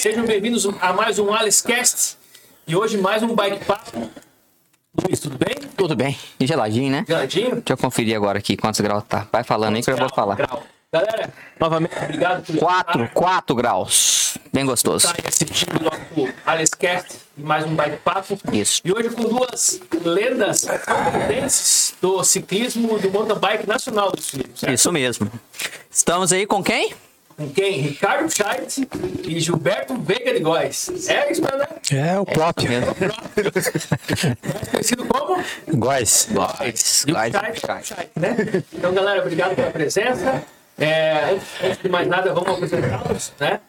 Sejam bem-vindos a mais um AlesCast e hoje mais um Bike Papo. Luiz, tudo bem? Tudo bem. E geladinho, né? Geladinho? Deixa eu conferir agora aqui quantos graus tá. Vai falando aí que eu vou falar. Grau. Galera, novamente, obrigado por 4, 4 graus. Bem gostoso. estar assistindo o nosso e mais um Bike Papo. Isso. E hoje com duas lendas canadenses do ciclismo do mountain bike nacional do Chile. certo? Isso mesmo. Estamos aí com quem? Com quem? Ricardo Scheidt e Gilberto Veiga de Góes. É isso, né? É o próprio. Mesmo. Mais conhecido como? Góis. Góis. O Góis. Scheidt, Scheidt, né? Então, galera, obrigado pela presença. É, antes, antes de mais nada, vamos apresentá-los, né?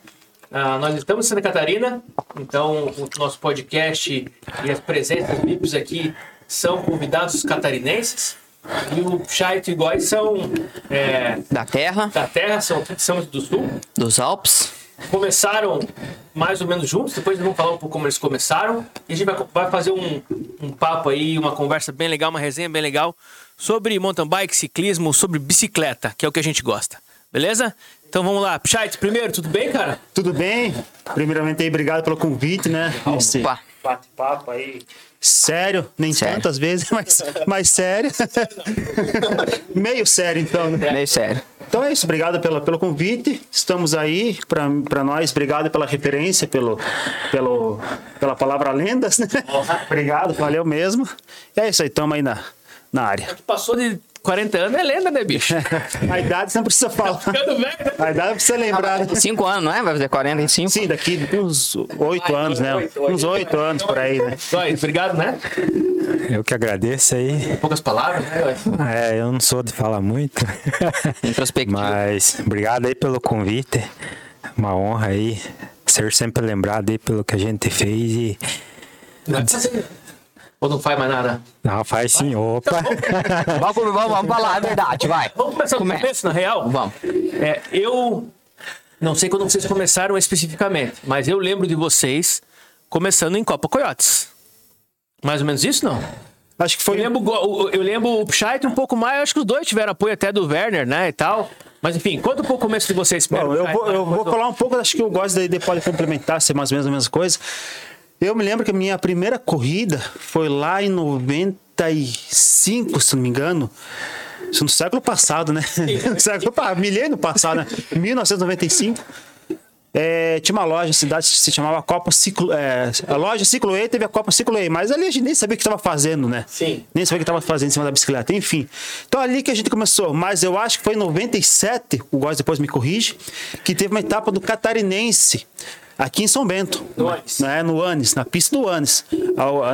Ah, nós estamos em Santa Catarina, então o nosso podcast e as presenças VIPs aqui são convidados catarinenses. E o e o Góes são é, Da terra, da terra, são são do sul. dos Alpes. começaram mais ou menos juntos, depois vamos falar um pouco como eles começaram. E a gente vai, vai fazer um, um papo aí, uma conversa bem legal, uma resenha bem legal sobre mountain bike, ciclismo, sobre bicicleta, que é o que a gente gosta. Beleza? Então vamos lá. Pichait, primeiro, tudo bem, cara? Tudo bem? Primeiramente aí, obrigado pelo convite, né? Esse bate-papo aí. Sério, nem Sério. tantas vezes, mas, mas sério. Meio sério, então, né? Meio sério. Então é isso, obrigado pela, pelo convite. Estamos aí para nós, obrigado pela referência, pelo, pelo, pela palavra lendas, né? Obrigado, valeu mesmo. E é isso aí, estamos aí na, na área. Passou de 40 anos, é lenda, né, bicho? A idade você não precisa falar. Ficando velho, né? A idade precisa lembrar. né? 5 anos, não é? Vai fazer 45? Sim, daqui uns oito anos, né? Uns oito anos por aí, né? Góes, obrigado, né? Eu que agradeço aí. Poucas palavras, né? É, eu não sou de falar muito. Introspectivo. Mas obrigado aí pelo convite. Uma honra aí ser sempre lembrado aí pelo que a gente fez e. Vai fazer. Ou não faz mais nada? Não, faz sim. Opa! Vamos, vamos, vamos falar a verdade, vai. Vamos começar do Começa. começo, na real? Vamos. É, eu não sei quando vocês começaram especificamente, mas eu lembro de vocês começando em Copa Coyotes. Mais ou menos isso, não? Acho que Eu foi. lembro, go- o- eu lembro o Scheidt um pouco mais, acho que os dois tiveram apoio até do Werner, né, e tal. Mas enfim, conta um pouco o começo de vocês. Bom, eu vou, eu vou eu- falar um pouco, acho que eu gosto daí depois de complementar, ser mais ou menos a mesma coisa. Eu me lembro que a minha primeira corrida foi lá em 95, se não me engano. Isso no século passado, né? No século passado, milênio passado, né? 1995. É, tinha uma loja, a cidade se chamava Copa Ciclo. é, a loja Ciclo E teve a Copa Ciclo E, mas ali a gente nem sabia o que estava fazendo, né? Sim. Nem sabia o que estava fazendo em cima da bicicleta. Enfim. Então ali que a gente começou. Mas eu acho que foi em 97, o Góis depois me corrige, que teve uma etapa do Catarinense. Aqui em São Bento. No Anis. Né, no Anis, na pista do Anis.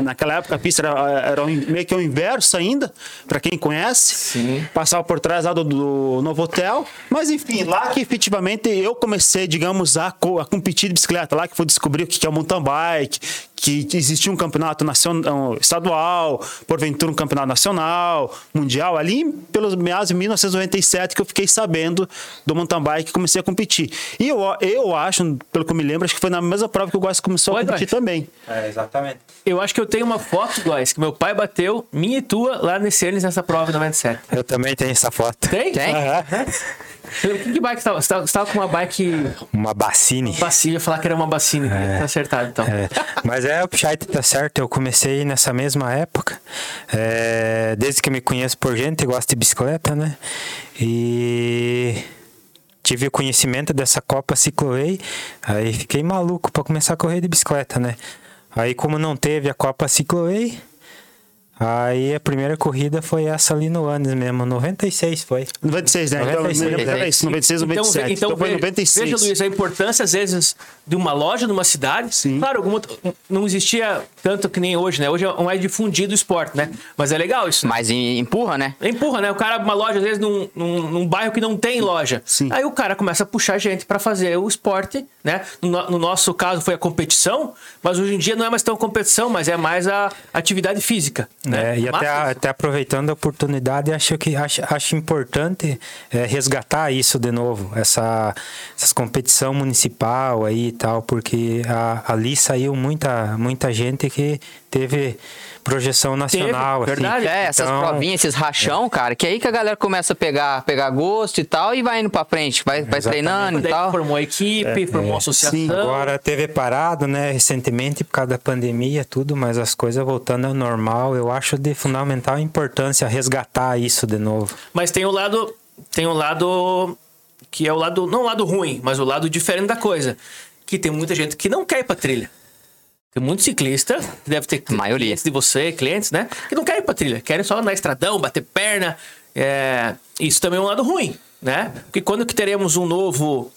Naquela época a pista era, era meio que o inverso ainda, para quem conhece. Sim. Passava por trás lá do, do Novo Hotel. Mas enfim, lá que efetivamente eu comecei, digamos, a, a competir de bicicleta. Lá que fui descobrir o que que é o mountain bike, que existia um campeonato nacional, estadual, porventura um campeonato nacional, mundial. Ali pelos meados de 1997 que eu fiquei sabendo do mountain bike e comecei a competir. E eu, eu acho, pelo que eu me lembro, acho que foi na mesma prova que o Góis começou Oi, a competir Góis. também. É, exatamente. Eu acho que eu tenho uma foto, guys, que meu pai bateu, minha e tua, lá nesse anos nessa prova em 97. Eu também tenho essa foto. Tem? Tem? Que, que bike você tava? Você tava, você tava com uma bike Uma bacine. bacia, eu ia falar que era uma bacine. Tá acertado, então. É, mas é, o Pichait tá certo, eu comecei nessa mesma época, é, desde que eu me conheço por gente, gosto de bicicleta, né? E tive o conhecimento dessa Copa Cicloway, aí fiquei maluco para começar a correr de bicicleta, né? Aí como não teve a Copa Cicloway, aí a primeira corrida foi essa ali no Anos mesmo, 96 foi. 96, né? Então, 96, me lembro, era isso, 96, 97. Então, foi ve- 96. Veja, Luiz, a importância, às vezes, de uma loja numa cidade. Sim. Claro, alguma- não existia tanto que nem hoje, né? Hoje é mais difundido o esporte, né? Mas é legal isso. né? Mas em- empurra, né? Empurra, né? O cara, uma loja, às vezes, num, num, num bairro que não tem loja. Sim. Aí o cara começa a puxar gente pra fazer o esporte, né? No, no- no nosso caso foi a competição, mas hoje em dia não é mais tão competição, mas é mais a atividade física. Né? É, e até, Massa. até aproveitando a oportunidade, acho que acho, acho importante é, resgatar isso de novo, essa essas competição municipal aí e tal, porque a- ali saiu muita muita gente que teve projeção nacional, assim. verdade. É, essas Então, provinhas, esses rachão, cara, que é aí que a galera começa a pegar, pegar gosto e tal e vai indo pra frente, vai, vai Exatamente. treinando e Daí tal. formou a equipe, formou uma associação. Sim, Agora teve parado, né, recentemente por causa da pandemia, tudo, mas as coisas voltando ao normal, eu acho de fundamental importância resgatar isso de novo. Mas tem o lado. Tem o lado. Que é o lado. Não o lado ruim, mas o lado diferente da coisa. Que tem muita gente que não quer ir pra trilha. Tem muito ciclista, deve ter Maioria. clientes de você, clientes, né? Que não querem ir pra trilha, querem só andar estradão, bater perna. É, Isso também é um lado ruim, né? Porque quando que teremos um novo.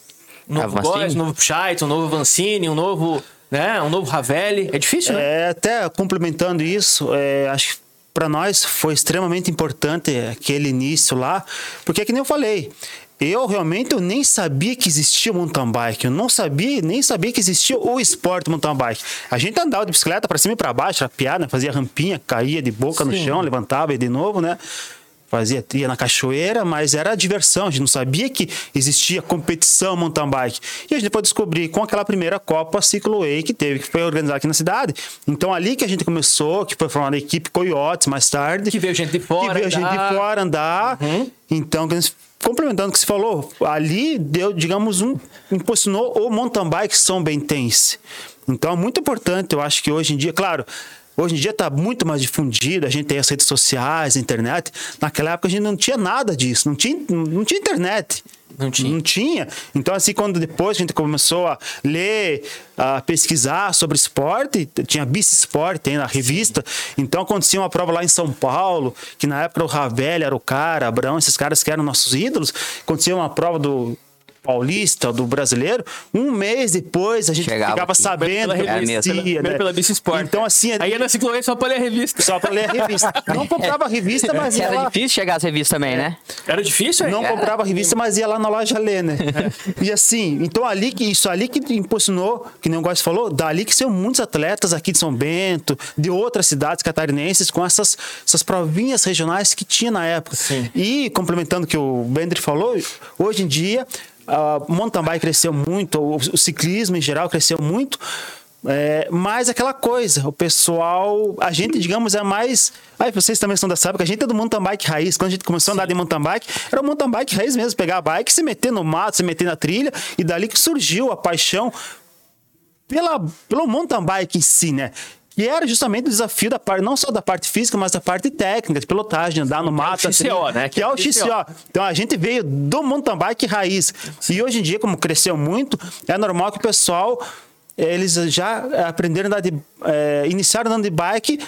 Um novo? Góes, um novo Scheidt, um novo Vancini, um novo. Né? Um novo Ravelli. É difícil, né? É, até complementando isso, é, acho que para nós foi extremamente importante aquele início lá, porque é que nem eu falei. Eu realmente eu nem sabia que existia o mountain bike. Eu não sabia, nem sabia que existia o esporte mountain bike. A gente andava de bicicleta para cima e para baixo, era piada, fazia rampinha, caía de boca no Sim. chão, levantava e de novo, né? Fazia trilha na cachoeira, mas era diversão. A gente não sabia que existia competição mountain bike. E a gente pôde descobrir com aquela primeira Copa Ciclo Way que teve, que foi organizada aqui na cidade. Então ali que a gente começou, que foi formada a equipe Coyotes mais tarde. Que veio gente de fora Que veio gente andar. de fora andar. Então, que eles- complementando o que você falou, ali deu, digamos, um, impulsionou o mountain bike São Bentense. Então é muito importante, eu acho que hoje em dia, claro. Hoje em dia está muito mais difundido, a gente tem as redes sociais, a internet. Naquela época a gente não tinha nada disso, não tinha, não tinha internet. Não tinha. Não tinha. Então, assim, quando depois a gente começou a ler, a pesquisar sobre esporte, tinha Bici Esporte na revista. Então, acontecia uma prova lá em São Paulo, que na época o Ravelli era o cara, Abrão, esses caras que eram nossos ídolos. Acontecia uma prova do paulista, do brasileiro. Um mês depois a gente Chegava ficava aqui. sabendo que Pela revista, acontecia, pela, primeiro né? pela Bici Sport. Então, assim, Aí na Cicloê só pra ler a revista. só para ler a revista. Não comprava a revista, mas ia Era lá difícil chegar às revistas também, né? Era difícil, hein? Não comprava revista, mas ia lá na loja ler, né? E assim, então ali que isso ali que impulsionou, que nem o Góes falou, dali que saiu muitos atletas aqui de São Bento, de outras cidades catarinenses com essas, essas provinhas regionais que tinha na época. E complementando o que o Bendry falou, hoje em dia a mountain bike cresceu muito, o, o ciclismo em geral cresceu muito. É, mas aquela coisa, o pessoal, a gente, digamos, é mais. Aí vocês também são dessa época, a gente é do mountain bike raiz. Quando a gente começou a andar de mountain bike, era o mountain bike raiz mesmo, pegar a bike, se meter no mato, se meter na trilha, e dali que surgiu a paixão pela, pelo mountain bike em si, né? Que era justamente o desafio da parte, não só da parte física, mas da parte técnica, de pilotagem, andar no mato. o XCO, trilha, né? Que é o XCO. Então a gente veio do mountain bike raiz. E hoje em dia, como cresceu muito, é normal que o pessoal eles já aprenderam a andar de. É, iniciaram andando de bike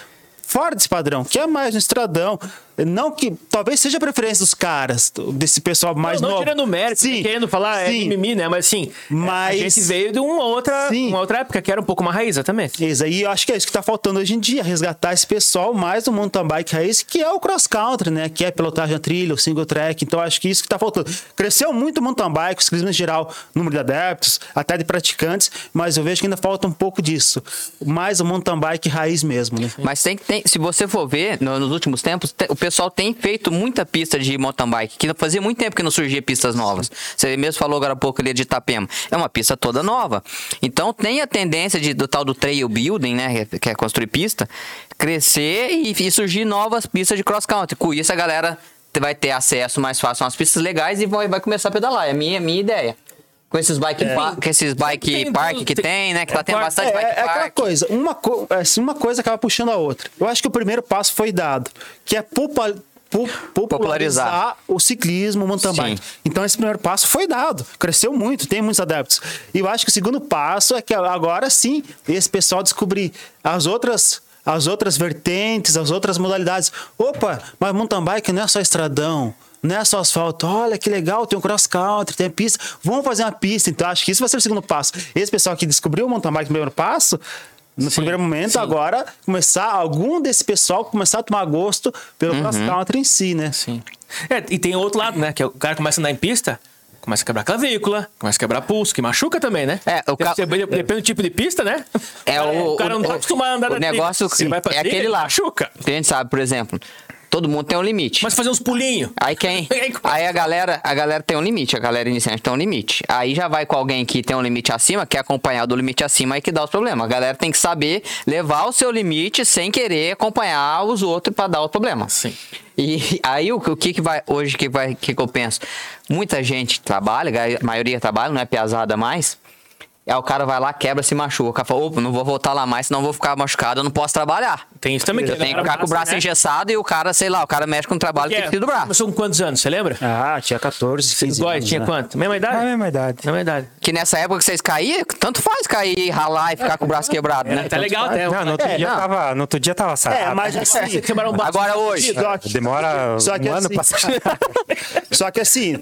fora desse padrão, que é mais no estradão. Não que. Talvez seja a preferência dos caras, desse pessoal mais não, não novo. tirando mérito, Sim, querendo falar é sim. mimimi, né? Mas assim, Mas- a gente veio de uma outra, Sim. uma outra época que era um pouco mais raiz, exatamente. Isso aí, eu acho que é isso que está faltando hoje em dia, resgatar esse pessoal mais do mountain bike raiz, que é o cross country, né? Que é pilotagem a trilha, o single track. Então, acho que isso que está faltando. Cresceu muito o mountain bike, o ciclismo em geral, número de adeptos, até de praticantes, mas eu vejo que ainda falta um pouco disso. Mais o mountain bike raiz mesmo, né? Mas tem, tem, se você for ver, no- nos últimos tempos, te- o pessoal tem feito muita pista de mountain bike, que fazia muito tempo que não surgia pistas novas. Você mesmo falou agora há pouco ali de Itapema. É uma pista toda nova. Então tem a tendência de, do tal do trail building, né, que é construir pista, crescer e, e surgir novas pistas de cross country. Com isso a galera vai ter acesso mais fácil a umas pistas legais e vai, vai começar a pedalar. É a minha, minha ideia. Com esses bike, pa- com esses bike Tem park que tem- tem, né? Que tá tendo é, bastante É, bike é aquela park. coisa, uma, co assim, uma coisa acaba puxando a outra. Eu acho que o primeiro passo foi dado, que é popularizar, Popularizar. o ciclismo, o mountain Sim. bike. Então esse primeiro passo foi dado, cresceu muito, tem muitos adeptos. E eu acho que o segundo passo é que agora sim, esse pessoal descobrir as outras as outras vertentes, as outras modalidades. Opa, mas mountain bike não é só estradão, não é só asfalto. Olha que legal, tem um cross country, tem pista. Vamos fazer uma pista. Então acho que isso vai ser o segundo passo. Esse pessoal que descobriu o mountain bike no primeiro passo, no primeiro momento, agora começar algum desse pessoal começar a tomar gosto pelo cross country em si, né? Sim. É, e tem outro lado, né? Que é o cara começa a andar em pista, começa a quebrar clavícula, começa a quebrar pulso, que machuca também, né? É, o ca- Depende, depende do tipo de pista, né? É, o- o cara não o- tá acostumado a andar o trilha. negócio vai pra é trilha, aquele lá. Machuca. Que a gente sabe, por exemplo, todo mundo tem um limite. Mas fazer uns pulinhos. Aí quem? Aí- a galera, a galera tem um limite, a galera iniciante tem um limite. Aí já vai com alguém que tem um limite acima, quer acompanhar do limite acima, aí que dá os problemas. A galera tem que saber levar o seu limite sem querer acompanhar os outros pra dar os problemas. Sim. E aí o, que- o que que vai hoje que vai que, que eu penso? Muita gente trabalha, a maioria trabalha, não é piazada mais. Aí o cara vai lá, quebra, se machuca. O cara fala, opa, não vou voltar lá mais, senão eu vou ficar machucado, eu não posso trabalhar. Tem isso também. Eu tenho que ficar com o braço né? engessado e o cara, sei lá, o cara mexe com o trabalho que Que é, precisa do braço. Começou com quantos anos, você lembra? Ah, tinha 14, 15 Góis, anos. tinha né? quanto? Mesma É a idade? mesma idade. Mesma idade. Que nessa época que vocês caíam, tanto faz cair, ralar e ficar com o braço quebrado, né? Tá legal até. Não, no outro, É, dia não. tava, no outro dia tava sarado. É, mas assim, Você quebraram um braço. Agora hoje. Demora Só que um ano assim- pra sair. Só que assim,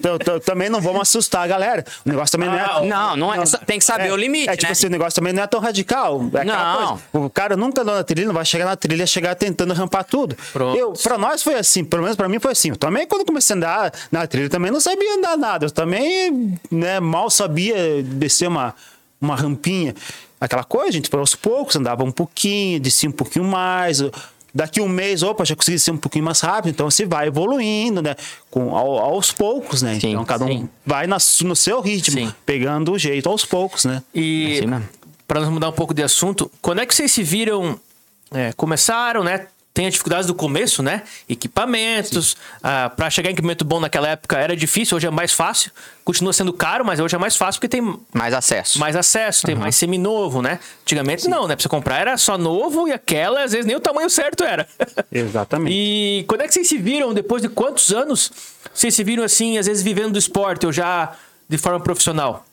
também não vamos assustar a galera. O negócio também não é. Ah, Não, não é, tem que saber é, o limite, É tipo né? assim, o negócio também não é tão radical. É Não. coisa. O cara nunca andou na trilha, não vai chegar na trilha, chegar tentando rampar tudo. Pronto. Eu, pra nós foi assim, pelo menos pra mim foi assim. Eu também, quando comecei a andar na trilha, também não sabia andar nada. Eu também né, mal sabia descer uma, uma rampinha. Aquela coisa, a gente foi aos poucos, andava um pouquinho, descia um pouquinho mais. Daqui um mês, opa, já consegui ser um pouquinho mais rápido. Então você vai evoluindo, né? Com, ao- aos poucos, né? Sim, então cada um sim. vai na- no seu ritmo, Sim. pegando o jeito aos poucos, né? E Assim mesmo. para nós mudar um pouco de assunto, quando é que vocês se viram, é, começaram, né? Tem as dificuldades do começo, né? Equipamentos, ah, para chegar em equipamento bom naquela época era difícil, hoje é mais fácil. Continua sendo caro, mas hoje é mais fácil porque tem Mais acesso. mais acesso, tem mais seminovo, né? Antigamente não, né? Pra você comprar era só novo e aquela, às vezes nem o tamanho certo era. Exatamente. E quando é que vocês se viram, depois de quantos anos, vocês se viram assim, às vezes vivendo do esporte ou já de forma profissional?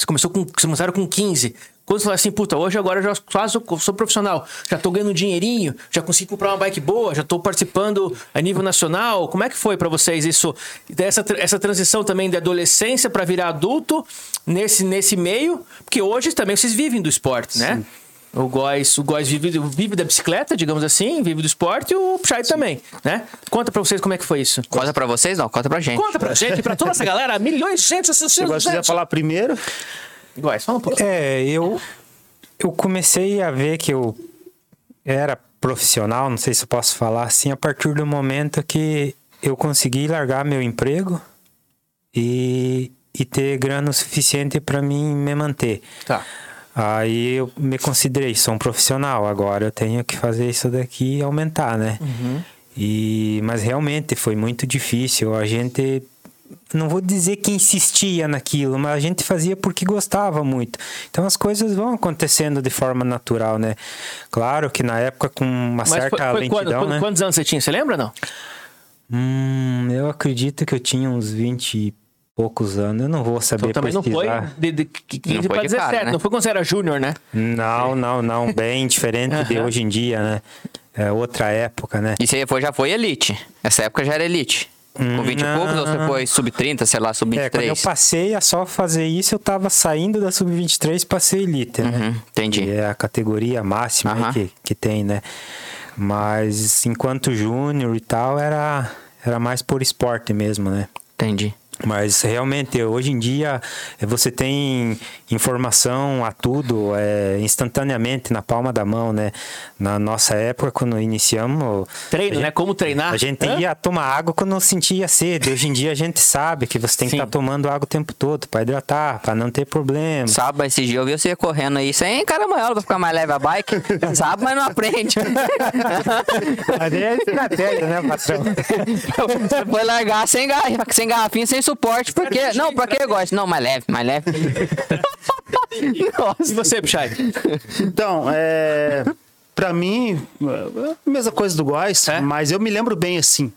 Você começou com, vocês começaram com 15. Quando você fala assim, puta, hoje agora eu já quase sou, sou profissional, já tô ganhando dinheirinho, já consegui comprar uma bike boa, já tô participando a nível nacional. Como é que foi pra vocês isso? Essa, essa transição também de adolescência pra virar adulto nesse, nesse meio? Porque hoje também vocês vivem do esporte, né? O Góis, o Góis vive, vive da bicicleta, digamos assim, vive do esporte e o Pchai também, né? Conta pra vocês como é que foi isso. Conta pra vocês? Não, conta pra gente. Conta pra gente, pra toda essa galera, milhões de gente Se assistindo. você quiser falar primeiro, Góis, fala um pouquinho. É, eu, eu comecei a ver que eu era profissional, não sei se eu posso falar assim, a partir do momento que eu consegui largar meu emprego e, e ter grana o suficiente para mim me manter. Tá. Aí eu me considerei, sou um profissional, agora eu tenho que fazer isso daqui e aumentar, né? E, mas realmente foi muito difícil. A gente, não vou dizer que insistia naquilo, mas a gente fazia porque gostava muito. Então as coisas vão acontecendo de forma natural, né? Claro que na época com uma Mas certa foi, foi lentidão, quando- né? quantos anos você tinha? Você lembra não? Hum, eu acredito que eu tinha uns 20 e poucos anos. Eu não vou saber Então também não foi pesquisar. de, de 15 Não foi pra de 17. cara, né? Não foi quando você era júnior, né? Não, não, não. Bem diferente de Aham. hoje em dia, né? É outra época, né? Isso aí foi, já foi elite. Essa época já era elite. Com 20 e não. poucos, ou você foi sub-30, sei lá, É, quando eu sub-23? passei a só fazer isso, eu tava saindo da Sub-23 pra ser elite, né? Uhum, entendi. Que é a categoria máxima Aham. que, que tem, né? Mas enquanto júnior e tal, era, era mais por esporte mesmo, né? Entendi. Mas realmente, hoje em dia, você tem informação a tudo é, instantaneamente na palma da mão, né? Na nossa época, quando iniciamos. Treino, gente- né? Como treinar. A gente Hã? ia tomar água quando sentia sede. Hoje em dia a gente sabe que você tem que estar tomando água o tempo todo para hidratar, para não ter problema. Sábado, esse dia eu vi você correndo aí sem caramanhola pra ficar mais leve a bike. Sabe, mas não aprende. Mas é estratégia, né, patrão? Você foi largar sem, garra, sem garrafinha, sem suporte, porque. Não, pra que eu gosto? Não, mais leve, mais leve. E Nossa. você, Pichai? Então, é. Pra mim, é a mesma coisa do Góis, É? mas eu me lembro bem assim.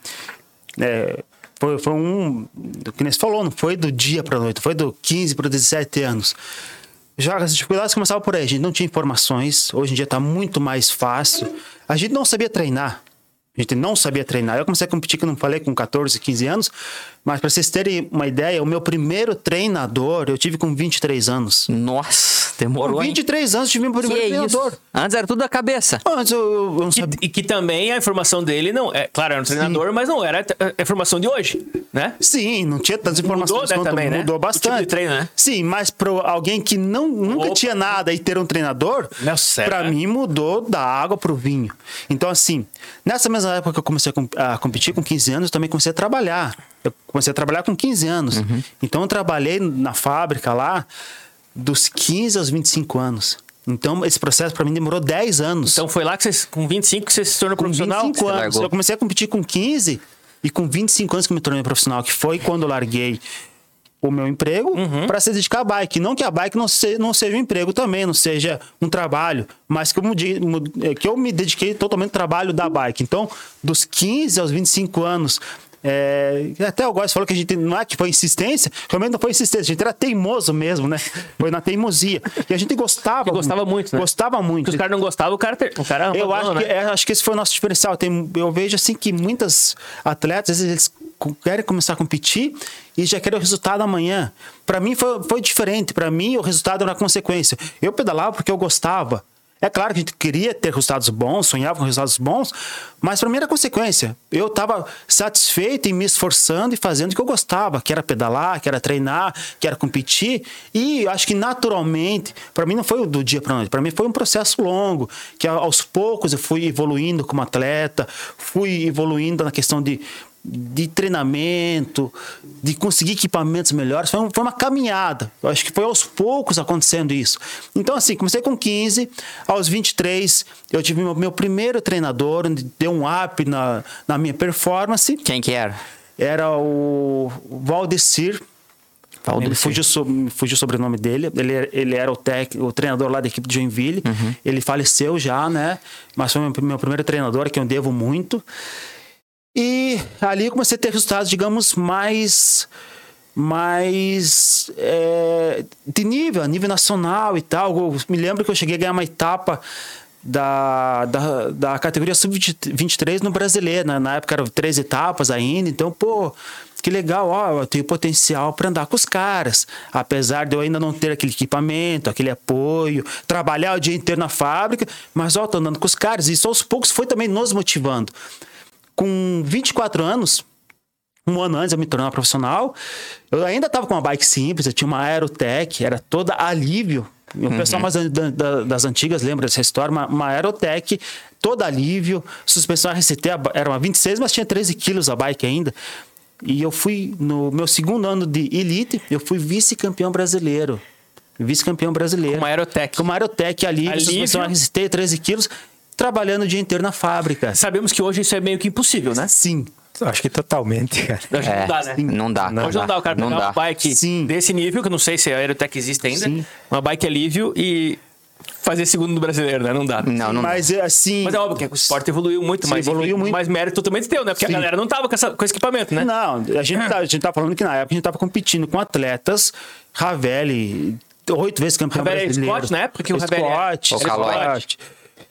É, foi, foi um. Do que nem você falou, não foi do dia pra noite, foi do 15 para 17 anos. Já as dificuldades começavam por aí, a gente não tinha informações, hoje em dia tá muito mais fácil. A gente não sabia treinar. A gente não sabia treinar. Eu comecei a competir, que eu não falei, com 14, 15 anos. Mas para vocês terem uma ideia, o meu primeiro treinador eu tive com 23 anos. Nossa, demorou, Com hein? 23 anos eu tive meu Que primeiro treinador. isso? Antes era tudo da cabeça. Antes eu, eu não sabia. e que também a informação dele não é, claro, era um treinador, mas não era a informação de hoje, né? Sim, não tinha tantas informações Mudou, né, quanto também, né? mudou O tipo bastante. de treino, né? Sim, mas para alguém que não, nunca Opa. tinha nada e ter um treinador, Não, sério, para né? mim mudou da água pro vinho. Então assim, nessa mesma época que eu comecei a com- a competir com 15 anos, eu também comecei a trabalhar. Eu comecei a trabalhar com 15 anos. Uhum. Então eu trabalhei na fábrica lá dos 15 aos 25 anos. Então esse processo para mim demorou 10 anos. Então foi lá que você, com 25 que você se tornou com profissional? 25 anos. largou. Eu comecei a competir com 15 e com 25 anos que eu me tornei profissional, que foi quando eu larguei o meu emprego Uhum. para se dedicar à bike. Não que a bike não, se- não seja um emprego também, não seja um trabalho, mas que eu, mudi- é, que eu me dediquei totalmente ao trabalho da bike. Então, dos 15 aos 25 anos. É, até o Góes falou que a gente não é que foi insistência, realmente não foi insistência, a gente era teimoso mesmo, né? Foi na teimosia. E a gente gostava. Gostava muito, né? Gostava muito. Porque os caras não gostavam, o cara, ter, o cara Eu acho, que, né? é, acho que esse foi o nosso diferencial. Tem, eu vejo assim que muitas atletas, às vezes, eles querem começar a competir e já querem o resultado amanhã. Para mim foi, foi diferente. Para mim, o resultado era consequência. Eu pedalava porque eu gostava. É claro que a gente queria ter resultados bons, sonhava com resultados bons, mas para mim era consequência. Eu estava satisfeito em me esforçando e fazendo o que eu gostava, que era pedalar, que era treinar, que era competir. E acho que naturalmente, para mim não foi do dia para noite, para mim foi um processo longo, que aos poucos eu fui evoluindo como atleta, fui evoluindo na questão de de treinamento, de conseguir equipamentos melhores, foi, um- foi uma caminhada. Eu acho que foi aos poucos acontecendo isso. Então, assim, comecei com 15, aos 23, eu tive meu, meu primeiro treinador, onde deu um up na, na minha performance. Quem que era? Era o Valdecir. Valdecir. Fugiu, so, fugiu o sobrenome dele. Ele, ele era o, tec, o treinador lá da equipe de Joinville. Ele faleceu já, né? Mas foi meu, meu primeiro treinador, a quem eu devo muito. E ali comecei a ter resultados, digamos, mais mais é, de nível, nível nacional e tal. Eu me lembro que eu cheguei a ganhar uma etapa da, da, da categoria sub-23 no brasileiro. né? Na época eram três etapas ainda. Então, pô, que legal, ó, eu tenho potencial para andar com os caras. Apesar de eu ainda não ter aquele equipamento, aquele apoio, trabalhar o dia inteiro na fábrica, mas ó, tô andando com os caras. Isso aos poucos foi também nos motivando. Com 24 anos, um ano antes eu me tornar profissional, eu ainda estava com uma bike simples, eu tinha uma Aerotech, era toda alívio. O pessoal mais da- da- das antigas lembra dessa história, uma, uma Aerotech, toda alívio, suspensão RCT, era uma 26, mas tinha 13 quilos a bike ainda. E eu fui, no meu segundo ano de Elite, eu fui vice-campeão brasileiro. Vice-campeão brasileiro. Com uma Aerotech. Com uma Aerotech Alívio. suspensão RCT, 13 quilos, trabalhando o dia inteiro na fábrica. Sabemos que hoje isso é meio que impossível, né? Sim. Acho que totalmente, cara. Hoje É, não dá, né? Não dá. Hoje não dá o cara não pegar dá. uma bike Sim. desse nível, que eu não sei se a Aerotech existe ainda, Sim. uma bike alívio e fazer segundo no brasileiro, né? Não dá. Não, não dá. Mas assim. Mas é óbvio que o esporte evoluiu muito, Sim, mas evoluiu muito. mais mérito totalmente teu, né? Porque Sim. a galera não tava com, essa, com esse equipamento, né? Não, a gente, tá, a gente tá falando que na época a gente tava competindo com atletas, Ravelli, oito vezes campeão Ravelli é brasileiro. Scott na época que o Ravelli? Scott, O Calói. Scott.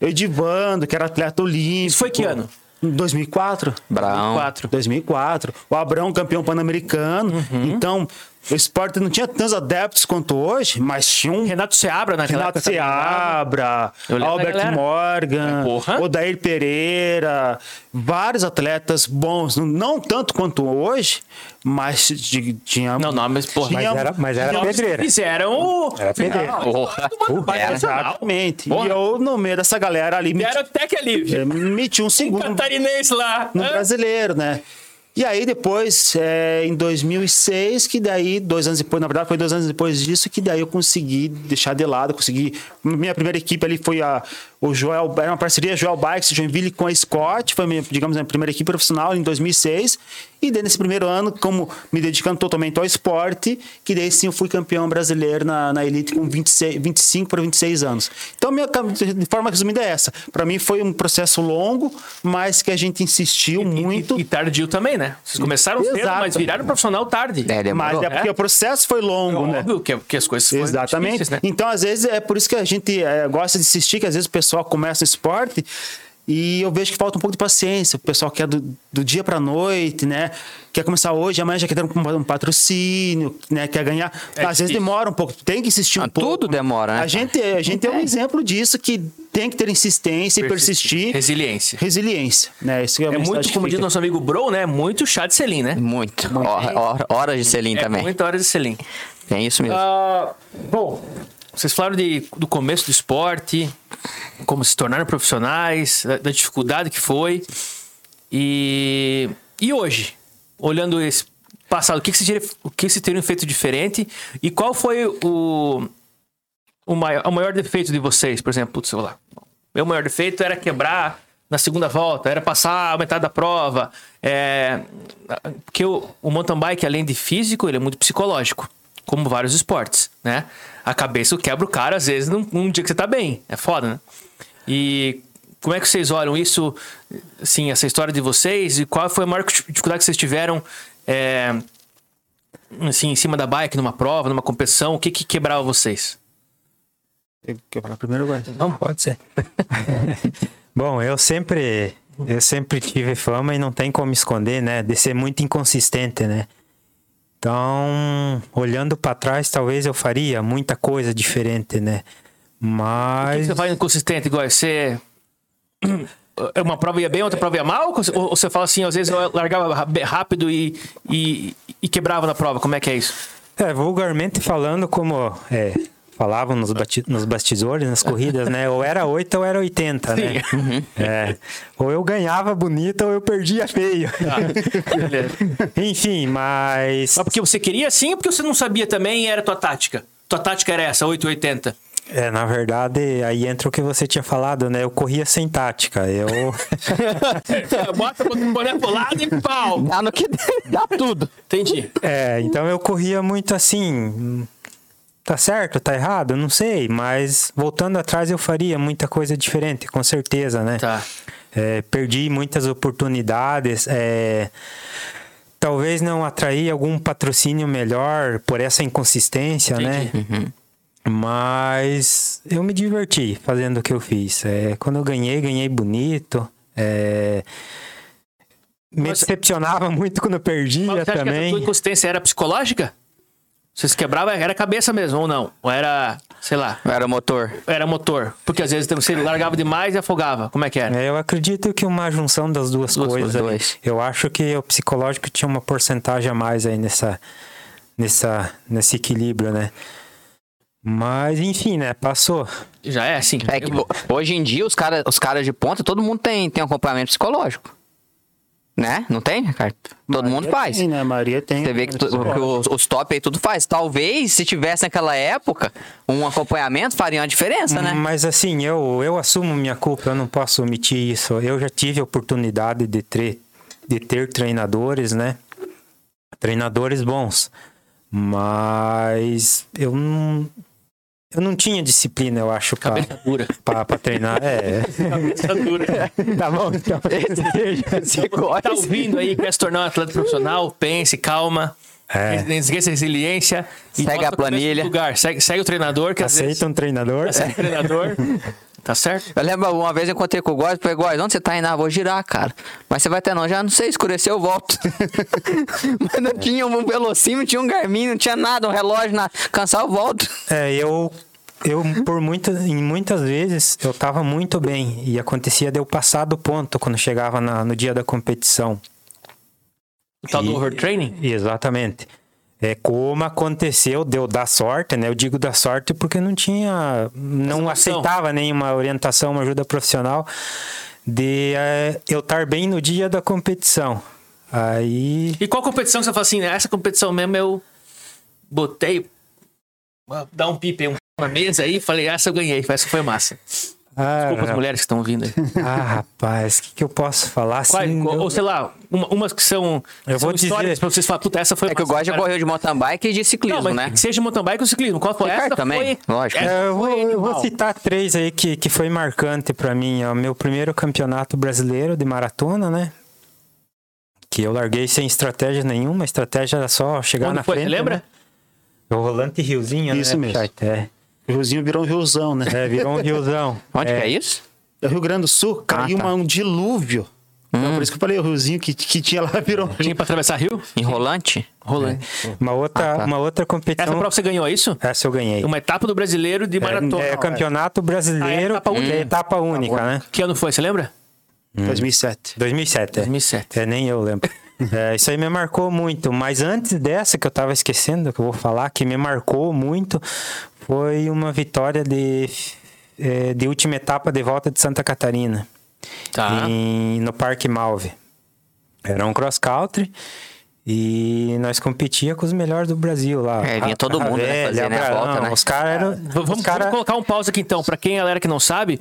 Edivando, que era atleta olímpico. Isso foi que ano? Em 2004. Brão. 4. 2004. O Abrão, campeão pan-americano. Uhum. Então, o esporte não tinha tantos adeptos quanto hoje, mas tinha um Renato Seabra naquela Renato época. Seabra, Albert. Morgan, Porra. Odair Pereira, vários atletas bons, não, tanto quanto hoje, mas de- tinha. Não, não, mas porra. Mas era, mas era pedreira. Fizeram o. Era pedreira. Porra. Era. Exatamente. Porra. E eu, no meio dessa galera ali, me, Aerotech alívio. eh, meti um segundo Catarinense lá. no Hã? brasileiro, né? E aí depois, é, em 2006, que daí, dois anos depois, na verdade foi dois anos depois disso, que daí eu consegui deixar de lado, consegui... Minha primeira equipe ali foi a, o Joel, era uma parceria Joel Bikes Joinville com a Scott, foi, minha, digamos, a primeira equipe profissional em 2006. E daí nesse primeiro ano, como me dedicando totalmente ao esporte, que daí sim eu fui campeão brasileiro na, na Elite com 26, 25 para 26 anos. Então, minha, de forma resumida é essa. Para mim foi um processo longo, mas que a gente insistiu muito. E, e tardio também, né? Vocês começaram cedo, Exato. mas viraram profissional tarde. É, demorou. Mas é porque É? o processo foi longo, né? Óbvio que, que as coisas foram Exatamente. né? Então, às vezes, é por isso que a gente é, gosta de insistir, que às vezes o pessoal começa no esporte E eu vejo que falta um pouco de paciência. O pessoal quer do, do dia para noite, né? Quer começar hoje, amanhã já quer ter um, um patrocínio, né? Quer ganhar. É Às vezes demora um pouco. Tem que insistir um Ah, pouco. tudo demora, né? A gente, a gente é um exemplo disso que tem que ter insistência e persistir. Resiliência. Resiliência, né? Isso é, É muito, como diz nosso amigo Bro, né? Muito chá de selim, né? Muito. Hora- hora- horas de selim É também. muita hora de selim. Tem isso mesmo. Ah, bom, vocês falaram de, do começo do esporte, como se tornaram profissionais, da, da dificuldade que foi. E, e hoje, olhando esse passado, o que, que, vocês, o que feito diferente? E qual foi o, o, maior, o maior defeito de vocês? Por exemplo, putz, lá, meu maior defeito era quebrar na segunda volta, era passar a metade da prova. É, porque o, o mountain bike, além de físico, ele é muito psicológico, como vários esportes, né? A cabeça quebra o cara, às vezes, num, num dia que você tá bem. É foda, né? E como é que vocês olham isso, assim, essa história de vocês? E qual foi a maior dificuldade que vocês tiveram, é, assim, em cima da bike, numa prova, numa competição? O que que quebrava vocês? Quer falar primeiro agora? Não, pode ser. Bom, eu sempre, eu sempre tive fama e não tem como esconder, né? De ser muito inconsistente, né? Então, olhando para trás, talvez eu faria muita coisa diferente, né? O que Mas você faz inconsistente, igual você. é Uma prova ia bem, outra prova ia mal? Ou você fala assim, às vezes eu largava rápido e, e, e quebrava na prova? Como é que é isso? É, vulgarmente falando, como é, falavam nos, nos bastidores, nas corridas, né? Ou era 8 ou era 80, né? É. Ou eu ganhava bonito ou eu perdia feio. Ah. Enfim, mas. Mas porque você queria assim ou porque você não sabia também e era tua tática? Tua tática era essa, 880. É, na verdade, aí entra o que você tinha falado, né? Eu corria sem tática. Eu. Bota o boné pro lado e pau. Dá no que dá tudo. Entendi. É, então eu corria muito assim. Tá certo, tá errado? Não sei, mas voltando atrás eu faria muita coisa diferente, com certeza, né? Tá. É, perdi muitas oportunidades. é, talvez não atrair algum patrocínio melhor por essa inconsistência, né? Mas eu me diverti fazendo o que eu fiz. É, quando eu ganhei, ganhei bonito. É, me decepcionava muito quando eu perdia Mas você acha que a também. tua inconsistência era psicológica? Você se quebrava, era cabeça mesmo, ou não? Ou era, sei lá, Era motor. era motor? Porque às vezes você largava demais e afogava. Como é que era? É, eu acredito que uma junção das duas, Duas coisas. dois. Eu acho que o psicológico tinha uma porcentagem a mais aí nessa, nessa, nesse equilíbrio, né? Mas, enfim, né? Passou. Já é assim. É que ho- hoje em dia os caras os cara de ponta, todo mundo tem, tem acompanhamento psicológico. Né? Não tem, Ricardo? Todo mundo faz. Tem, né? Maria tem. Você vê que, tu- que os, os top aí tudo faz. Talvez, se tivesse naquela época, um acompanhamento faria uma diferença, né? Mas, assim, eu, eu assumo minha culpa, eu não posso omitir isso. Eu já tive a oportunidade de ter, de ter treinadores, né? Treinadores bons. Mas eu não. Eu não tinha disciplina, eu acho, pra, Cabeça dura. pra, pra treinar. É. Cabeça dura. Tá bom, então. Você Tá ouvindo aí, quer se tornar um atleta profissional? Pense, calma. É. Não esqueça a resiliência. Segue a planilha. Lugar. Segue, segue o treinador, que vezes... Aceita um treinador? Segue o treinador. Tá certo? Eu lembro uma vez eu encontrei com o Góis, falei, Góis, onde você tá indo? Ah, vou girar, cara. Mas você vai ter não, já não sei, escureceu, eu volto. Mas não tinha um velocímetro, tinha um Garmin, não tinha nada, um relógio, nada. Cansar, eu volto. É, eu, eu por muitas, em muitas vezes eu tava muito bem e acontecia de eu passar do ponto quando chegava na- no dia da competição. O tal do E- overtraining? Exatamente. É como aconteceu, deu dar sorte, né? Eu digo dar sorte porque não tinha, não aceitava nenhuma orientação, uma ajuda profissional de eh, eu estar bem no dia da competição. Aí E qual competição que você fala assim, né? Essa competição mesmo eu botei... Dar um pipe, um na mesa aí, falei, essa eu ganhei, essa foi massa. Ah, Desculpa as mulheres que estão ouvindo aí. ah, rapaz, o que, que eu posso falar Qual- assim? ou eu- sei lá, uma- umas que são, Eu são vou dizer- histórias pra vocês falarem, puta, essa foi É que o já cara. correu de mountain bike e de ciclismo, Não, mas né? que seja mountain bike ou ciclismo. Qual foi Ricardo essa? também, Foi... lógico. essa É, eu, vou, eu vou citar três aí que, que foi marcante pra mim. É o meu primeiro campeonato brasileiro de maratona, né? Que eu larguei sem estratégia nenhuma. A estratégia era só chegar Quando na foi? frente. Lembra? né? O Rolante Riozinho, Isso né? mesmo. É. O riozinho virou um riozão, né? É, virou um riozão. Onde é, que é isso? é Rio Grande do Sul, caiu tá. uma- um dilúvio. Então, por isso que eu falei, o riozinho que, que tinha lá virou. Tinha pra atravessar rio? Enrolante? Rolando. Uma outra, Ah, tá. uma outra Essa competição. prova você ganhou, é isso? Essa eu ganhei. Uma etapa do brasileiro de maratona. É, é campeonato brasileiro. Ah, é etapa única. é etapa única, né? Que ano foi, você lembra? 2007. 2007. é. 2007. É, nem eu lembro. É, isso aí me marcou muito. Mas antes dessa que eu tava esquecendo, que eu vou falar, que me marcou muito, foi uma vitória de, é, de última etapa de volta de Santa Catarina. Tá. em- no Parque Malve. Era um cross country. E nós competia com os melhores do Brasil lá. É, vinha todo mundo, né, fazer, né, a Abraão, volta, né? Os caras eram. Vamos, os cara- vamos colocar um pause aqui então. Pra quem galera que não sabe,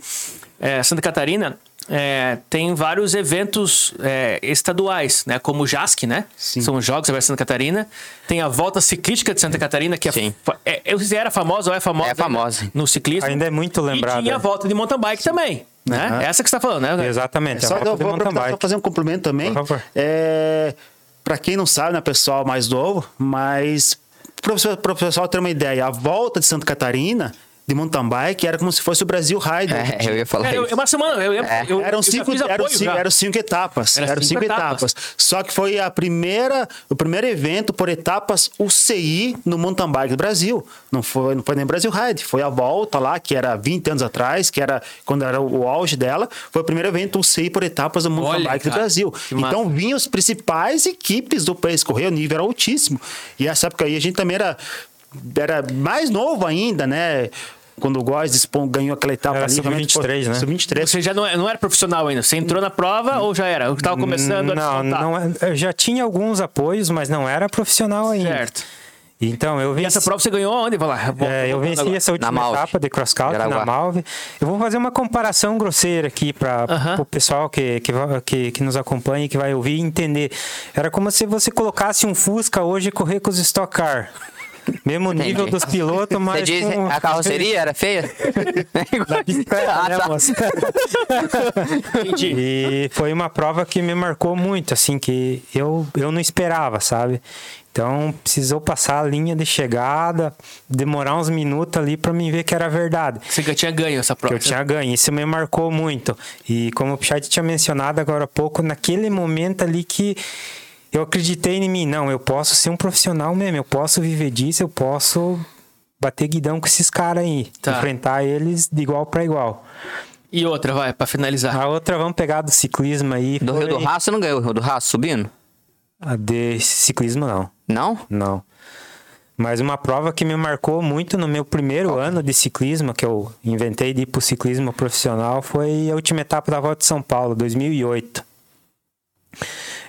é, Santa Catarina é, tem vários eventos é, estaduais, né? Como o JASC, né? São os Jogos Abertos de Santa Catarina. Tem a Volta Ciclística de Santa Catarina, que é, Sim. é, eu não sei se era famosa ou é famosa. É famosa. No ciclismo. Ainda é muito lembrada. E tinha a volta de mountain bike também, né? Essa que você tá falando, né? Exatamente. Só a eu vou mountain aproveitar bike. para fazer um cumprimento também. Por favor. É, para quem não sabe, né, pessoal mais novo, mas para o pessoal ter uma ideia, a volta de Santa Catarina de mountain bike era como se fosse o Brasil Ride. É, eu ia falar É, eu, isso. uma semana, eu, eu, É. eu, Eram cinco, fiz eram, apoio cinco, eram cinco etapas. Era eram cinco cinco, etapas. etapas. Só que foi a primeira, o primeiro evento por etapas UCI no mountain bike do Brasil. Não foi, não foi nem Brasil Ride, foi a volta lá, que era 20 anos atrás, que era quando era o auge dela. Foi o primeiro evento UCI por etapas do mountain Olha, bike do cara, Brasil. que massa. Então vinham as principais equipes do país correr, o nível era altíssimo. E essa época aí a gente também era, era mais novo ainda, né? Quando o Góes dispon- ganhou aquela etapa Era ali. realmente foi- sub-23, né? Sub-23. Você já não, é- não era profissional ainda? Você entrou na prova ou já era? Eu tava começando a Não, não, é- eu já tinha alguns apoios, mas não era profissional ainda. Certo. Então eu E venci, essa prova você ganhou onde? Vai lá. vou- é, eu venci agora. essa última etapa de cross country na. Malve. Eu vou fazer uma comparação grosseira aqui para Aham. o pessoal que, que, que, que nos acompanha e que vai ouvir e entender. Era como se você colocasse um Fusca hoje e correr com os Stock Car. Mesmo nível Entendi. dos pilotos, mas. Você diz com- a carroceria era feia? bicicleta, Ah, né, tá. moça? Entendi. E foi uma prova que me marcou muito, assim, que eu, eu não esperava, sabe? Então, precisou passar a linha de chegada, demorar uns minutos ali pra mim ver que era verdade. Você já tinha ganho essa Que prova. eu tinha ganho. Isso me marcou muito. E como o Pichard tinha mencionado agora há pouco, naquele momento ali que eu acreditei em mim. Não, eu posso ser um profissional mesmo. Eu posso viver disso, eu posso bater guidão com esses caras aí. Tá. Enfrentar eles de igual para igual. E outra, vai, pra finalizar. A outra, vamos pegar do ciclismo aí. Do Rio do Raço, você não ganhou o Rio do Raço subindo? A de ciclismo, não. Não? Não. Mas uma prova que me marcou muito no meu primeiro ano de ciclismo, que eu inventei de ir pro ciclismo profissional, foi a última etapa da Volta de São Paulo, 2008.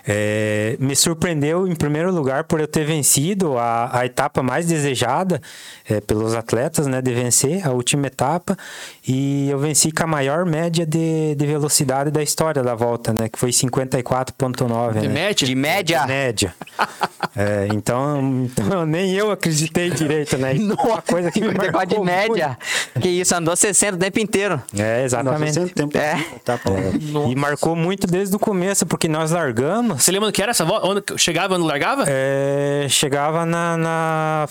É, me surpreendeu, em primeiro lugar, por eu ter vencido a, a etapa mais desejada é, pelos atletas, né, de vencer a última etapa. E eu venci com a maior média de, de velocidade da história da volta, né, que foi 54,9. De né? média? De média? média. É, então, então, nem eu acreditei direito, né? Uma coisa que me marcou de média. Que isso, andou 60 o tempo inteiro. muito. É, exatamente. Nossa, tempo É. etapa. E marcou muito desde o começo, porque nós largamos, Você lembra do que era essa volta? Onde chegava, onde largava? é, chegava na, na-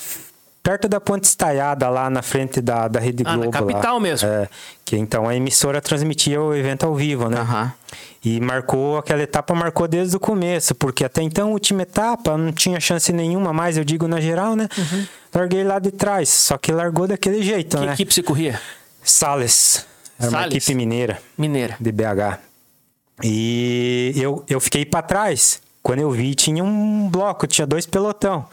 perto da Ponte Estaiada, lá na frente da, da Rede Ah, na Globo. lá. capital mesmo. É, que então a emissora transmitia o evento ao vivo, né? Aham. E marcou, aquela etapa marcou desde o começo, porque até então, a última etapa, não tinha chance nenhuma mais, eu digo na geral, né? Larguei lá de trás, só que largou daquele jeito, Que né? equipe você corria? Sales, era uma equipe mineira Mineira. de BH. E eu, eu fiquei para trás. Quando eu vi, tinha um bloco, tinha dois pelotão.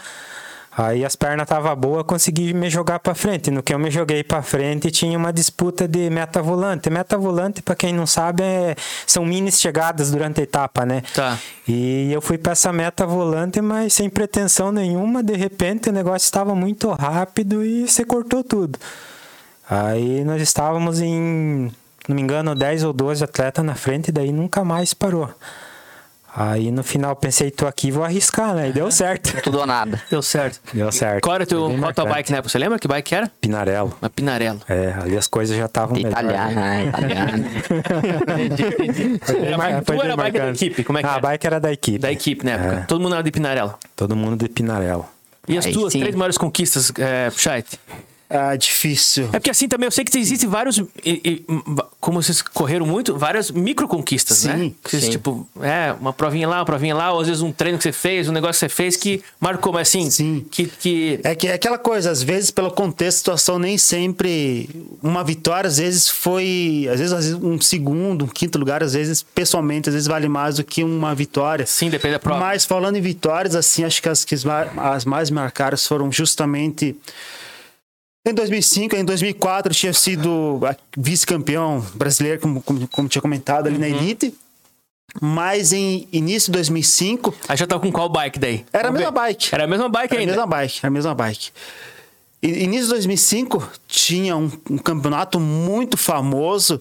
Aí as pernas estavam boas, consegui me jogar para frente. No que eu me joguei para frente, tinha uma disputa de meta volante. Meta volante, para quem não sabe, é- são minis chegadas durante a etapa, né? Tá. E eu fui para essa meta volante, mas sem pretensão nenhuma. De repente, o negócio estava muito rápido e você cortou tudo. Aí nós estávamos em, não me engano, 10 ou 12 atletas na frente, e daí nunca mais parou. Aí no final pensei, tô aqui, vou arriscar, né? E deu certo. Tudo ou nada. Deu certo. Deu certo. Qual era o teu marcante. bike na época? Você lembra que bike era? Pinarello. Uma Pinarello. É, ali as coisas já estavam melhor. Italiana, né? Italiana. Era tu era a bike da equipe? Como é que Ah, era? A bike era da equipe. Da equipe, na época. É. Todo mundo era de Pinarello. Todo mundo de Pinarello. E as Aí tuas sim. três maiores conquistas, é? Ah, difícil. É porque assim também eu sei que existem vários. e- e, como vocês correram muito, várias micro conquistas, né? Vocês, sim. tipo, é, uma provinha lá, uma provinha lá, ou às vezes um treino que você fez, um negócio que você fez que marcou, mas assim, Sim. que. que É que é aquela coisa, às vezes, pelo contexto, a situação nem sempre. Uma vitória, às vezes, foi. Às vezes, às vezes, um segundo, um quinto lugar, às vezes, pessoalmente, às vezes vale mais do que uma vitória. sim, depende da prova. Mas falando em vitórias, assim, acho que as, que as mais marcadas foram justamente. Em 2005, em 2004 eu tinha sido a- vice-campeão brasileiro, como, como, como tinha comentado ali na Elite. Mas em início de 2005, Aí já tava com qual bike daí? era a mesma bike. Era a mesma bike Era a ainda. mesma bike, era a mesma bike. Início de 2005 tinha um, um campeonato muito famoso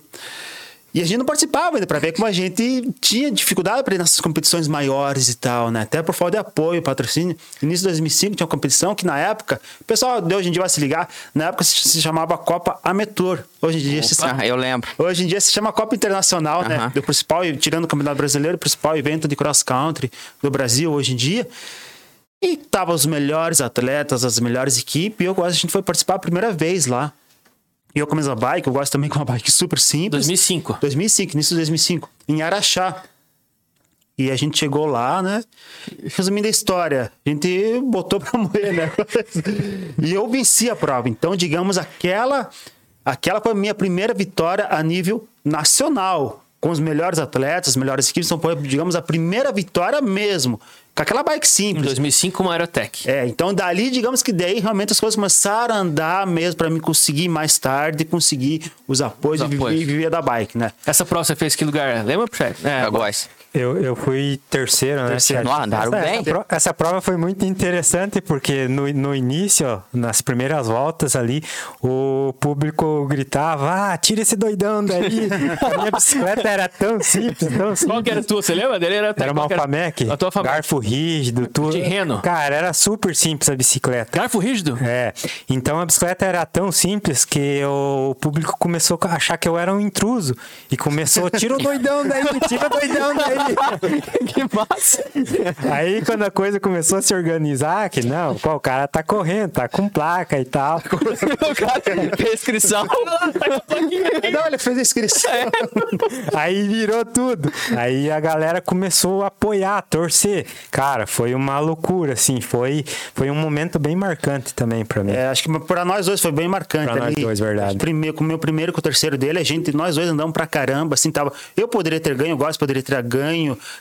e a gente não participava ainda para ver como a gente tinha dificuldade para ir nessas competições maiores e tal, né? Até por falta de apoio, patrocínio. Início de 2005 tinha uma competição que na época, o pessoal de hoje em dia vai se ligar, na época se, chamava Copa Ametor. Hoje em dia se Ah, eu lembro. Hoje em dia se chama Copa Internacional, né? Aham. Do principal, tirando o Campeonato Brasileiro, o principal evento de cross country do Brasil hoje em dia. E tava os melhores atletas, as melhores equipes, e eu a gente foi participar a primeira vez lá. E eu com a mesma bike, eu gosto também com uma bike super simples. 2005. 2005, início de 2005, em Araxá. E a gente chegou lá, né? Resumindo a história, a gente botou pra morrer, né? e eu venci a prova. Então, digamos, aquela, aquela foi a minha primeira vitória a nível nacional. Com os melhores atletas, as melhores equipes. Então, foi, digamos, a primeira vitória mesmo. Com aquela bike Em simples. 2005, uma Aerotech. É, então dali, digamos que daí realmente as coisas começaram a andar mesmo para mim conseguir mais tarde conseguir os apoios, Os e viver- apoios. e viver da bike, né? Essa prova você fez que lugar? Lembra, Puxete? É, gosto. Eu, eu fui terceiro, né? Terceiro. Não, andaram essa, bem. Essa, essa prova foi muito interessante porque no, no início, ó, nas primeiras voltas ali, o público gritava: Ah, tira esse doidão daí. A minha bicicleta era tão simples, tão simples. Qual que era a tua? Você lembra dele? Era, Era uma Alfamec, A tua Alfamec. garfo rígido, tudo. De reno. Cara, era super simples a bicicleta. Garfo rígido? É, então a bicicleta era tão simples que o público começou a achar que eu era um intruso e começou, tira o doidão daí, tira o doidão daí. Que massa. Aí quando a coisa começou a se organizar, que não, pô, o cara tá correndo, tá com placa e tal. o cara fez inscrição. Não, ele fez a inscrição. Aí virou tudo. Aí a galera começou a apoiar, a torcer. Cara, foi uma loucura, assim, foi, foi um momento bem marcante também pra mim. É, acho que para nós dois foi bem marcante. Pra nós ali. dois, verdade. Primeiro, com o meu primeiro e com o terceiro dele, a gente, nós dois andamos pra caramba, assim, tava. Eu poderia ter ganho, o Góes poderia ter ganho,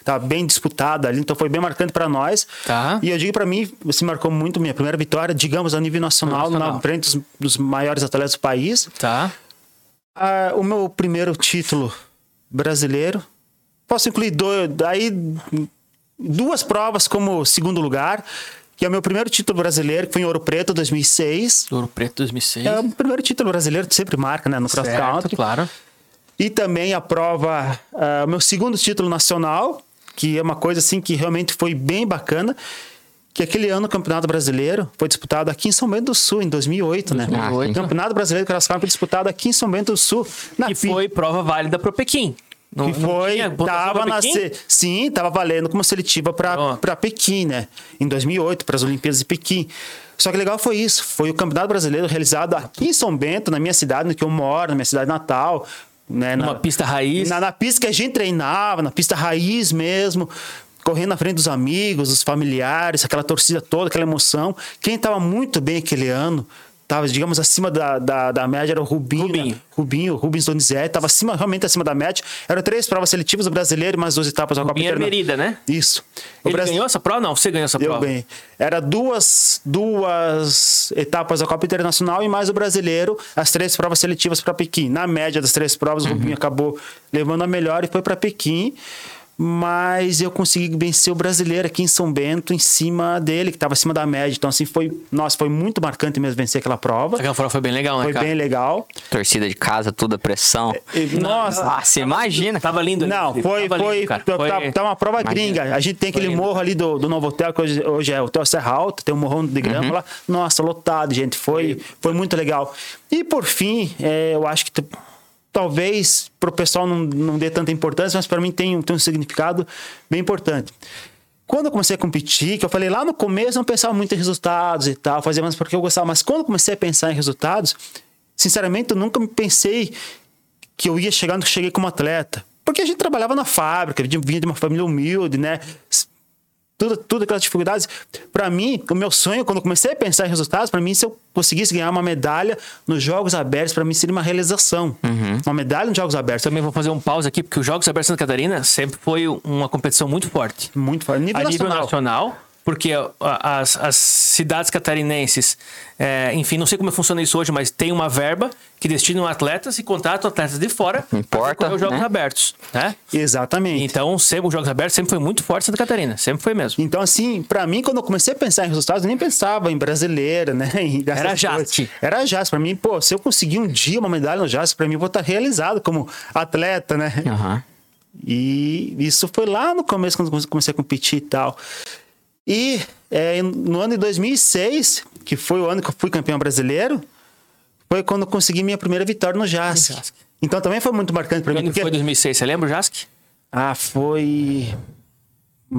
tava bem disputado ali, então foi bem marcante pra nós. Tá. E eu digo pra mim, se marcou muito minha primeira vitória, digamos, a nível nacional, Nacional. na frente dos, dos maiores atletas do país. Tá. Ah, o meu primeiro título brasileiro. Posso incluir dois, aí duas provas como segundo lugar, que é o meu primeiro título brasileiro, que foi em Ouro Preto 2006. Ouro Preto 2006. É o primeiro título brasileiro, sempre marca, né, no cross certo, country. claro. E também a prova, ah, o meu segundo título nacional, que é uma coisa assim que realmente foi bem bacana, que aquele ano o Campeonato Brasileiro foi disputado aqui em São Bento do Sul, em 2008, né? 2008. O Campeonato Brasileiro de Cross Country foi disputado aqui em São Bento do Sul. Na Que fi- foi prova válida pro Pequim. Não, que não foi, pontuação tava na se- sim, tava valendo como seletiva para para Pequim, né? Em 2008, para as Olimpíadas de Pequim. Só que legal foi isso, foi o Campeonato Brasileiro realizado aqui em São Bento, na minha cidade, no que eu moro, na minha cidade natal, né, Numa na, pista raiz. na, na pista que a gente treinava, na pista raiz mesmo, correndo na frente dos amigos, dos familiares, aquela torcida toda, aquela emoção. Quem estava muito bem aquele ano, estava, digamos, acima da, da, da média, era o Rubinho. Rubinho. né? Rubinho, Rubens Donizete, estava acima, realmente acima da média. Eram três provas seletivas do brasileiro e mais duas etapas da Copa Rubinho Interna- Merida, né? Isso. O Ele ganhou essa prova? Não, você ganhou essa eu prova. ganhei. Era duas, duas etapas da Copa Internacional e mais o brasileiro, as três provas seletivas para Pequim. Na média das três provas, o Rubinho acabou levando a melhor e foi para Pequim. Mas eu consegui vencer o brasileiro aqui em São Bento em cima dele, que estava acima da média. Então, assim, foi. Nossa, foi muito marcante mesmo vencer aquela prova. Aquela prova foi bem legal, né, Foi cara? bem legal. Torcida de casa, tudo a pressão. E, nossa, Nossa, imagina. Tava lindo ali. Não, foi, Tava lindo, foi, cara. tá, Foi- tá- tá uma prova Imagina. gringa. A gente tem aquele lindo. morro ali do, do Novo Hotel, que hoje, hoje é o Hotel Serra Alta, tem um morrão de grama lá. Nossa, lotado, gente. Foi, foi muito legal. E por fim, é, eu acho que talvez pro pessoal não, não dê tanta importância, mas para mim tem, um- tem um significado bem importante. quando eu comecei a competir, que eu falei lá no começo, eu não pensava muito em resultados e tal, fazia mais porque eu gostava. Mas quando eu comecei a pensar em resultados, sinceramente, eu nunca pensei que eu ia chegar onde cheguei como atleta. Porque a gente trabalhava na fábrica, vinha de uma família humilde, né? Tudo, tudo aquelas dificuldades. Para mim, o meu sonho, quando eu comecei a pensar em resultados, para mim, se eu conseguisse ganhar uma medalha nos Jogos Abertos, para mim seria uma realização. Uma medalha nos Jogos Abertos. Também vou fazer um pause aqui, porque os Jogos Abertos Santa Catarina sempre foi uma competição muito forte. Muito forte. Nível a nível nacional. Porque as, as cidades catarinenses, é, enfim, não sei como funciona isso hoje, mas tem uma verba que destinam atletas e contratam atletas de fora para os Jogos né? abertos, né? Exatamente. Então, sempre, os Jogos Abertos sempre foi muito forte em Santa Catarina, sempre foi mesmo. Então, assim, pra mim, quando eu comecei a pensar em resultados, eu nem pensava em brasileira, né? Era. JASC. Era JASC. Pra mim, pô, se eu conseguir um dia uma medalha no JASC, pra mim, eu vou estar realizado como atleta, né? Aham. E isso foi lá no começo, quando eu comecei a competir e tal. E é, no ano de 2006, que foi o ano que eu fui campeão brasileiro, foi quando eu consegui minha primeira vitória no JASC. JASC. Então também foi muito marcante pra mim. Quando Porque... foi 2006, você lembra, Jask? Ah, foi.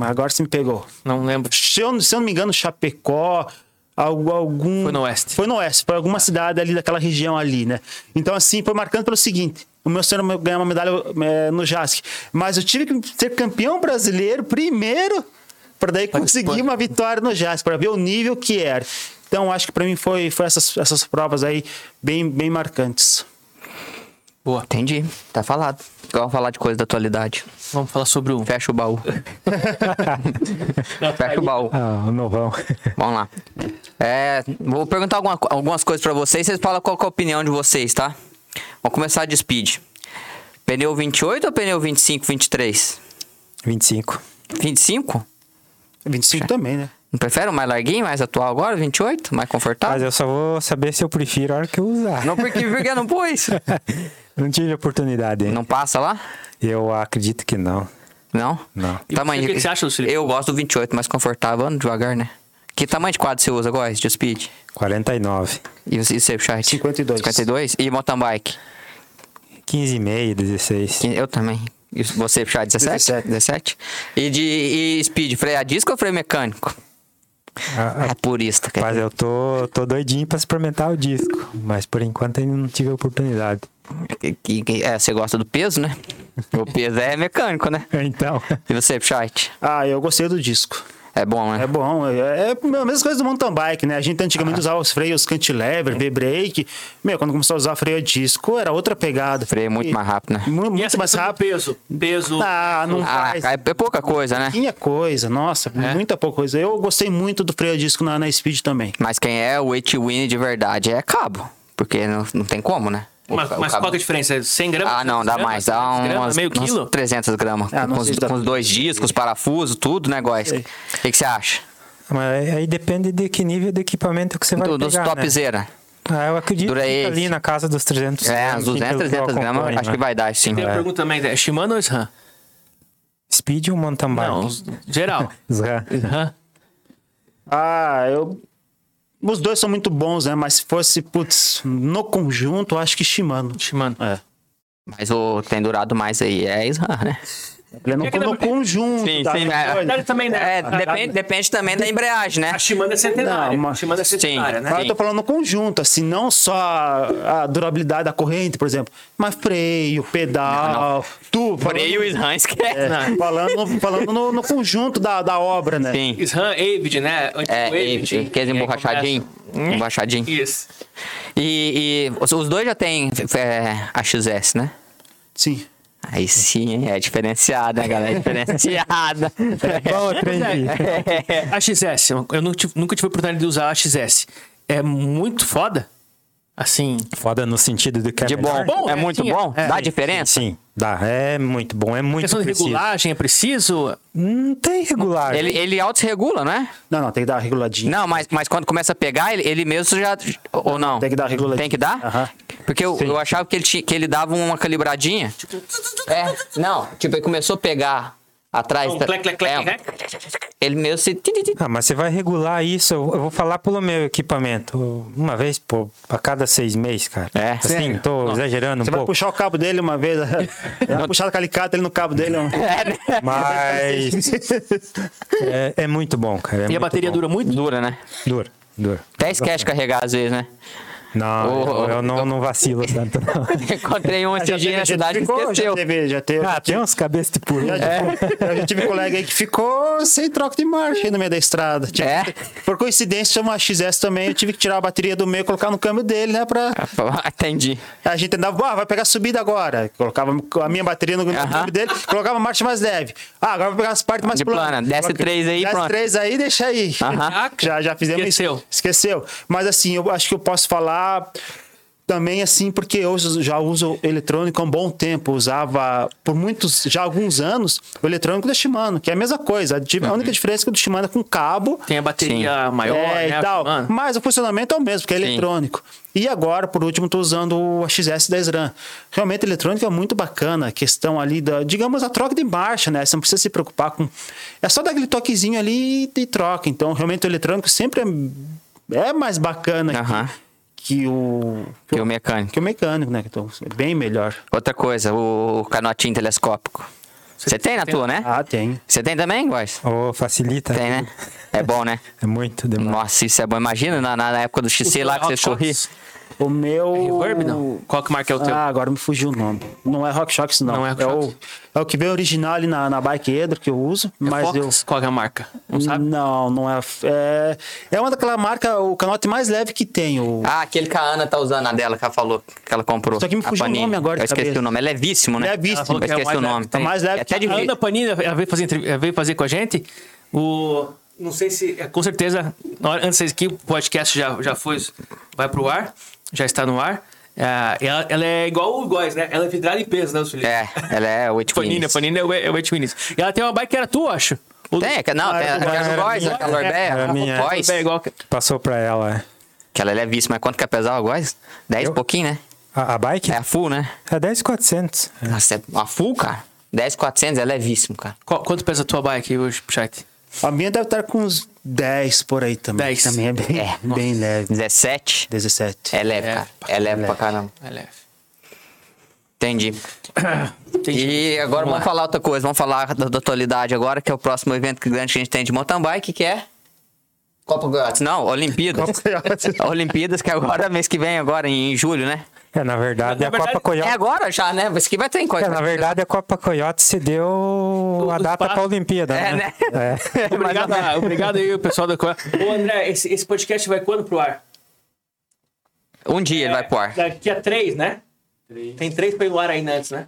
Agora você me pegou. Não lembro. Se eu, se eu não me engano, Chapecó, algum. Foi no oeste. Foi no oeste, foi alguma cidade ali daquela região ali, né? Então, assim, foi marcando pelo seguinte: o meu sonho era ganhar uma medalha é, no JASC. Mas eu tive que ser campeão brasileiro primeiro, para daí conseguir uma vitória no JASC, para ver o nível que era. Então, acho que para mim foi, foi essas, essas provas aí bem, bem marcantes. Boa. Entendi. Tá falado. Igual falar de coisa da atualidade. Vamos falar sobre o. Fecha o baú. Fecha o baú. Ah, o novão. Vamos lá. É, vou perguntar alguma- algumas coisas pra vocês. Vocês falam qual que é a opinião de vocês, tá? Vamos começar de speed. Pneu 28 ou pneu 25, 23? 25. 25? 25 também, né? Não prefere um mais larguinho, mais atual agora? 28? Mais Mas confortável? eu só vou saber se eu prefiro a hora que eu usar. Não, porque, porque não pôs. Não tive oportunidade. hein? Não passa lá? Eu acredito que não. Não? Não. E Tamanho. o que que você acha, Lucilio? Eu gosto do 28, mais confortável, ando devagar, né? Que tamanho de quadro você usa, Góis, de speed? 49. E você, e você chat? 52. 52? E mountain bike? 15,5, 16. Eu também. E você, chat, 17? 17. 17? E de e speed, freio a disco ou freio mecânico? Ah, É purista, cara. Mas eu tô, tô doidinho pra experimentar o disco. Mas por enquanto ainda não tive a oportunidade. É, você gosta do peso, né? O peso é mecânico, né? Então. E você, chat? Ah, eu gostei do disco. É bom, né? É bom, é, é a mesma coisa do mountain bike, né? A gente antigamente usava os freios cantilever, V-brake. Meu, quando começou a usar freio a disco, era outra pegada. Freio é muito E- mais rápido, né? mu- E Muito essa mais rápido. peso? Peso. Ah, não Ah, faz. é pouca coisa, né? Tinha coisa, nossa, É? muita pouca coisa. Eu gostei muito do freio a disco na, na Speed também. Mas quem é o Win de verdade é cabo. Porque não, não tem como, né? Mas, mas cabo- qual que é a diferença? 100 gramas? Ah, não, dá 200 mais. Dá gramas, 200 umas, gramas, meio umas quilo? 300 gramas. Ah, com, os, com os dois discos, parafusos, tudo, né, Góis? O que, que você acha? Mas aí depende de que nível de equipamento que você vai Do, dos pegar, né? topzera. Ah, eu acredito Dura que fica ali na casa dos 300 É, gramas, uns assim, 200, pelo que eu 300 gramas, acho né? que vai dar, sim. Tem uma É. pergunta também: é Shimano ou SRAM? Speed ou mountain bike? Não, geral. SRAM. Ah, eu. Os dois são muito bons, né? Mas se fosse, putz, no conjunto, acho que Shimano. Shimano. É. Mas o tem durado mais aí é Isran, né? Ele é É pra- conjunto. Sim, tá? sim, Não é. também, né? É, depende, depende também da embreagem, né? A Shimano é centenária. Não, a mas- Shimano é centenária, Sim. né? Mas eu tô falando no conjunto, assim, não só a durabilidade da corrente, por exemplo, mas freio, pedal, tudo. Freio e Isran esquece. É, falando, falando no, no conjunto da, da obra, né? Sim. SRAM, Avid, né? Antigo É, Avid. aqueles E aí emborrachadinho. começa- Emborrachadinho. Isso. E, e os, os dois já tem é, a XS, né? Sim. Aí sim, é diferenciada, né, galera? É diferenciada. Qual o trem de- A XS, eu nunca tive, nunca tive a oportunidade de usar a XS. É muito foda. Assim. Foda no sentido de que é De bom. Bom, é é, muito sim, bom? é. Dá diferença? Sim, dá. É muito bom, é muito Questão de preciso. regulagem é preciso. Não tem regular. Ele, ele auto-regula, né? Não, não, tem que dar uma reguladinha. Não, mas, mas quando começa a pegar, ele, ele mesmo já. Ou não? Tem que dar reguladinha. Tem que dar? Aham. Porque eu, eu achava que ele, tinha, que ele dava uma calibradinha. É, não. Tipo, ele começou a pegar atrás. Um da- clec, clec, clec, é, ele mesmo se. Ah, mas você vai regular isso. Eu eu vou falar pelo meu equipamento. Uma vez, pô, a cada seis meses, cara. É. Assim, Sério? tô Nossa. exagerando um Você vai pouco. puxar o cabo dele uma vez. Vai puxar o calicate ele no cabo dele. ó. É, né? Mas é, é muito bom, cara. é E a bateria bom. dura muito? Dura, né? Dura, dura. Até esquece de carregar às vezes, né? Não, Ô, eu, eu não, não vacilo tanto, não. Encontrei um Já esses dias na cidade ficou, já esqueceu. teve, já teve. Ah, tem uns cabeças de puro. Já, já- já tive colega aí que ficou sem troca de marcha aí no meio da estrada. Tive- É? Por coincidência, tinha uma XS também, eu tive que tirar a bateria do meio e colocar no câmbio dele, né? Pra... Entendi. A gente andava, ah, vai pegar subida agora. Colocava a minha bateria no, no Aham. câmbio dele, colocava a marcha mais leve. Ah, agora vai pegar as partes mais De planas. plana. Desce Coloca- três aí, Desce pronto. três aí, deixa aí. Aham. Já, já fizemos Esqueceu. isso. Esqueceu. Mas assim, eu acho que eu posso falar também assim, porque eu já uso eletrônico há um bom tempo. Usava por muitos, já há alguns anos, o eletrônico da Shimano, que é a mesma coisa. A única diferença é que o do Shimano é com cabo. Tem a bateria maior, é, né? e tal. Mas o funcionamento é o mesmo, que é Sim. eletrônico. E agora, por último, estou usando o XS10 RAM. Realmente, eletrônico é muito bacana. A questão ali da, digamos, a troca de marcha, né? Você não precisa se preocupar com. É só dar aquele toquezinho ali e, troca. Então, realmente, o eletrônico sempre é, é mais bacana que- Aham. Que, o. Que o mecânico. que o mecânico, né? Então, é bem melhor. Outra coisa, o canotinho telescópico. Você tem na tua, né? Ah, tem. Você tem também, Góis? Ô, facilita. Tem, né? É bom, né? É muito demais. Nossa, isso é bom. Imagina na, na época do XC lá que você corria. O meu. Reverb, não? Qual que marca é o teu? Ah, agora me fugiu o nome. Não é RockShox, não. Não é é, RockShox. o, é o que vem original ali na, na Bike Edro que eu uso. mas Fox? eu. Qual que é a marca? Não sabe? Não, não é. É, é uma daquela marca, o canote mais leve que tem. O, Ah, aquele que a Ana tá usando a dela, que ela falou, que ela comprou. Só que me fugiu o nome agora Eu esqueci cabeça. o nome. É levíssimo, né? Levíssimo. Ela falou Eu que é o esqueci o nome. tem. mais leve É até de A. Ana Panini ela veio fazer, ela veio fazer com a gente. O, não sei se. é, Com certeza, antes que o podcast já, já foi. Vai pro ar. Já está no ar. É, ela, ela é igual o Góis, né? Ela é vidrada em peso, né, Felipe? É, ela é o Panini, a Panini é o, é o Eight Winners. E ela tem uma bike que era tua, acho. O- Tem, não, Ah, tem. Orbeia, Era minha. a Góis. É igual que- Passou pra ela, é. Que ela é levíssima. Quanto que é pesar o Góis? 10 Eu? pouquinho, né? A, a bike? É a full, né? É 10,400. É. Nossa, é uma full, cara. 10,400 é levíssimo, cara. Qual- quanto pesa a tua bike hoje, Chat? A minha deve estar com uns 10 por aí também. 10. Também é bem, É. bem leve. 17 17. é leve, É, cara. É leve pra caramba. É leve. Entendi. Entendi. E agora Vamos vamos, falar outra coisa. Vamos falar da, da atualidade agora, que é o próximo evento grande que a gente tem de mountain bike, que é... Copa Goiás. Não, Olimpíadas. Olimpíadas, que é agora, mês que vem, agora, em julho, né? É, na verdade, Na a verdade, Copa Coyote. É agora já, né? Isso que vai ter em É, na verdade, a Copa Coyote se deu a O data espaço. para a Olimpíada, É, né? né? É. Obrigado, ah, obrigado aí, o pessoal da Coa. Ô, André, esse, esse podcast vai quando pro ar? Um dia ele vai pro ar. Daqui a três, né? Tem três pra ir no ar ainda antes, né?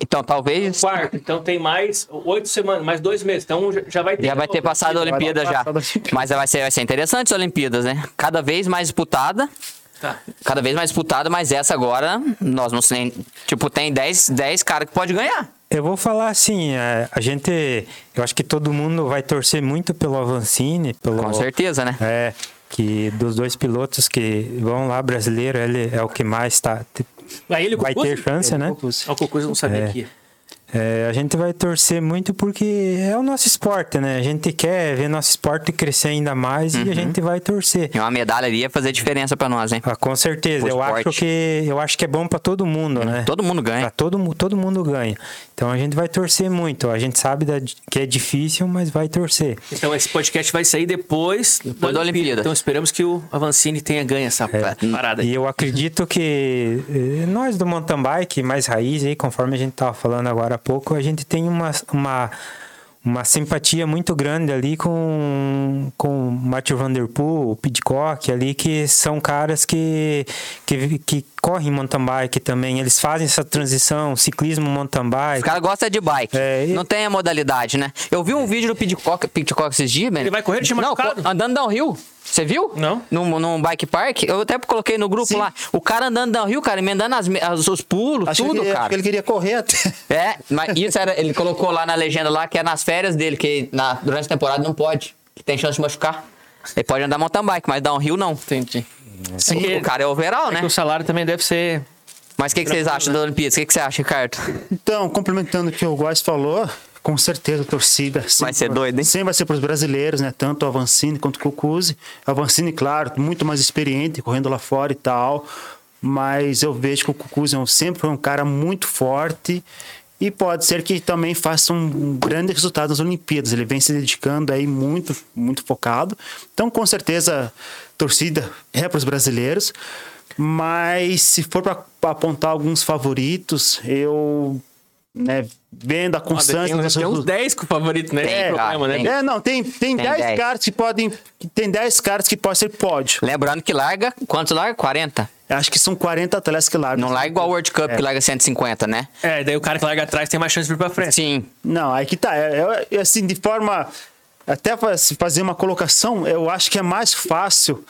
Então, talvez Quarto, então tem mais oito semanas, mais dois meses. Então já- vai ter. já vai ter passado a Olimpíada já. a. Mas vai ser, vai ser interessante as Olimpíadas, né? Cada vez mais disputada. Tá. Cada vez mais disputada, mas essa agora, nós não sei. Tipo, tem 10, 10 caras que pode ganhar. Eu vou falar assim, é, a gente, eu acho que todo mundo vai torcer muito pelo Avancini, pelo Com certeza, né? É, que dos dois pilotos que vão lá brasileiro, ele é o que mais tá vai ter chance, né? O Cocuz não sabia É. que ia. É, a gente vai torcer muito porque é o nosso esporte, né? A gente quer ver nosso esporte crescer ainda mais Uhum. e a gente vai torcer. E uma medalha ali ia fazer diferença pra nós, hein? Ah, com certeza, O eu esporte. acho que eu acho que é bom para todo mundo, né? Todo mundo ganha. Pra todo, todo mundo ganha. Então a gente vai torcer muito. A gente sabe da- que é difícil, mas vai torcer. Então esse podcast vai sair depois, Depois da Olimpíada. Então esperamos que o Avancini tenha ganho essa parada aí. É. E eu acredito que eh, nós do mountain bike mais raiz aí, conforme a gente tava falando agora pouco, a gente tem uma, uma, uma simpatia muito grande ali com, com o Matthew Van Der Poel, o Pidcock ali, que são caras que, que, que correm mountain bike também. Eles fazem essa transição, ciclismo mountain Os bike. caras gostam de bike. É, e- Não tem a modalidade, né? Eu vi um vídeo do Pitcock, Pitcock esses dias. Ele vai correr de Não, machucado? co- andando downhill. Você viu? Não. Num, num bike park. Eu até coloquei no grupo Sim. lá. O cara andando downhill, cara, emendando as, as- os pulos, Acho, tudo, que ele, acho cara. que ele queria correr até. É, mas isso era. Ele colocou lá na legenda lá que é nas férias dele, que na, durante a temporada não pode. Que tem chance de machucar. Ele pode andar mountain bike, mas downhill não. Entendi. Sim, que- o cara é overall, É né? que o salário também deve ser. Mas o que, que vocês acham da Olimpíada? O que, que você acha, Ricardo? Então, complementando o que o Góes falou, com certeza, a torcida. Vai ser doido, hein? Sempre vai ser para os brasileiros, né? Tanto o Avancini quanto o Cucuzzi. O Avancini, claro, muito mais experiente, correndo lá fora e tal. Mas eu vejo que o Cucuzzi é sempre foi um cara muito forte. E pode ser que também faça um, um grande resultado nas Olimpíadas. Ele vem se dedicando aí muito, muito focado. Então, com certeza, torcida é para os brasileiros. Mas se for para apontar alguns favoritos, eu, né, vendo a Tem, tem uns resultados- 10 com favorito, né? Tem, Tem problema, cara, né? tem. é, não, tem, tem, Tem 10 10. caras que podem. Tem 10 caras que podem ser pódio. Lembrando que larga, quantos larga? 40. Acho que são 40 atletas que largam. Não larga igual o World Cup, que larga 150, né? É, daí o cara que larga atrás tem mais chance de vir pra frente. Sim. Não, aí que tá. É, é, assim, de forma. Até se fazer uma colocação, eu acho que é mais fácil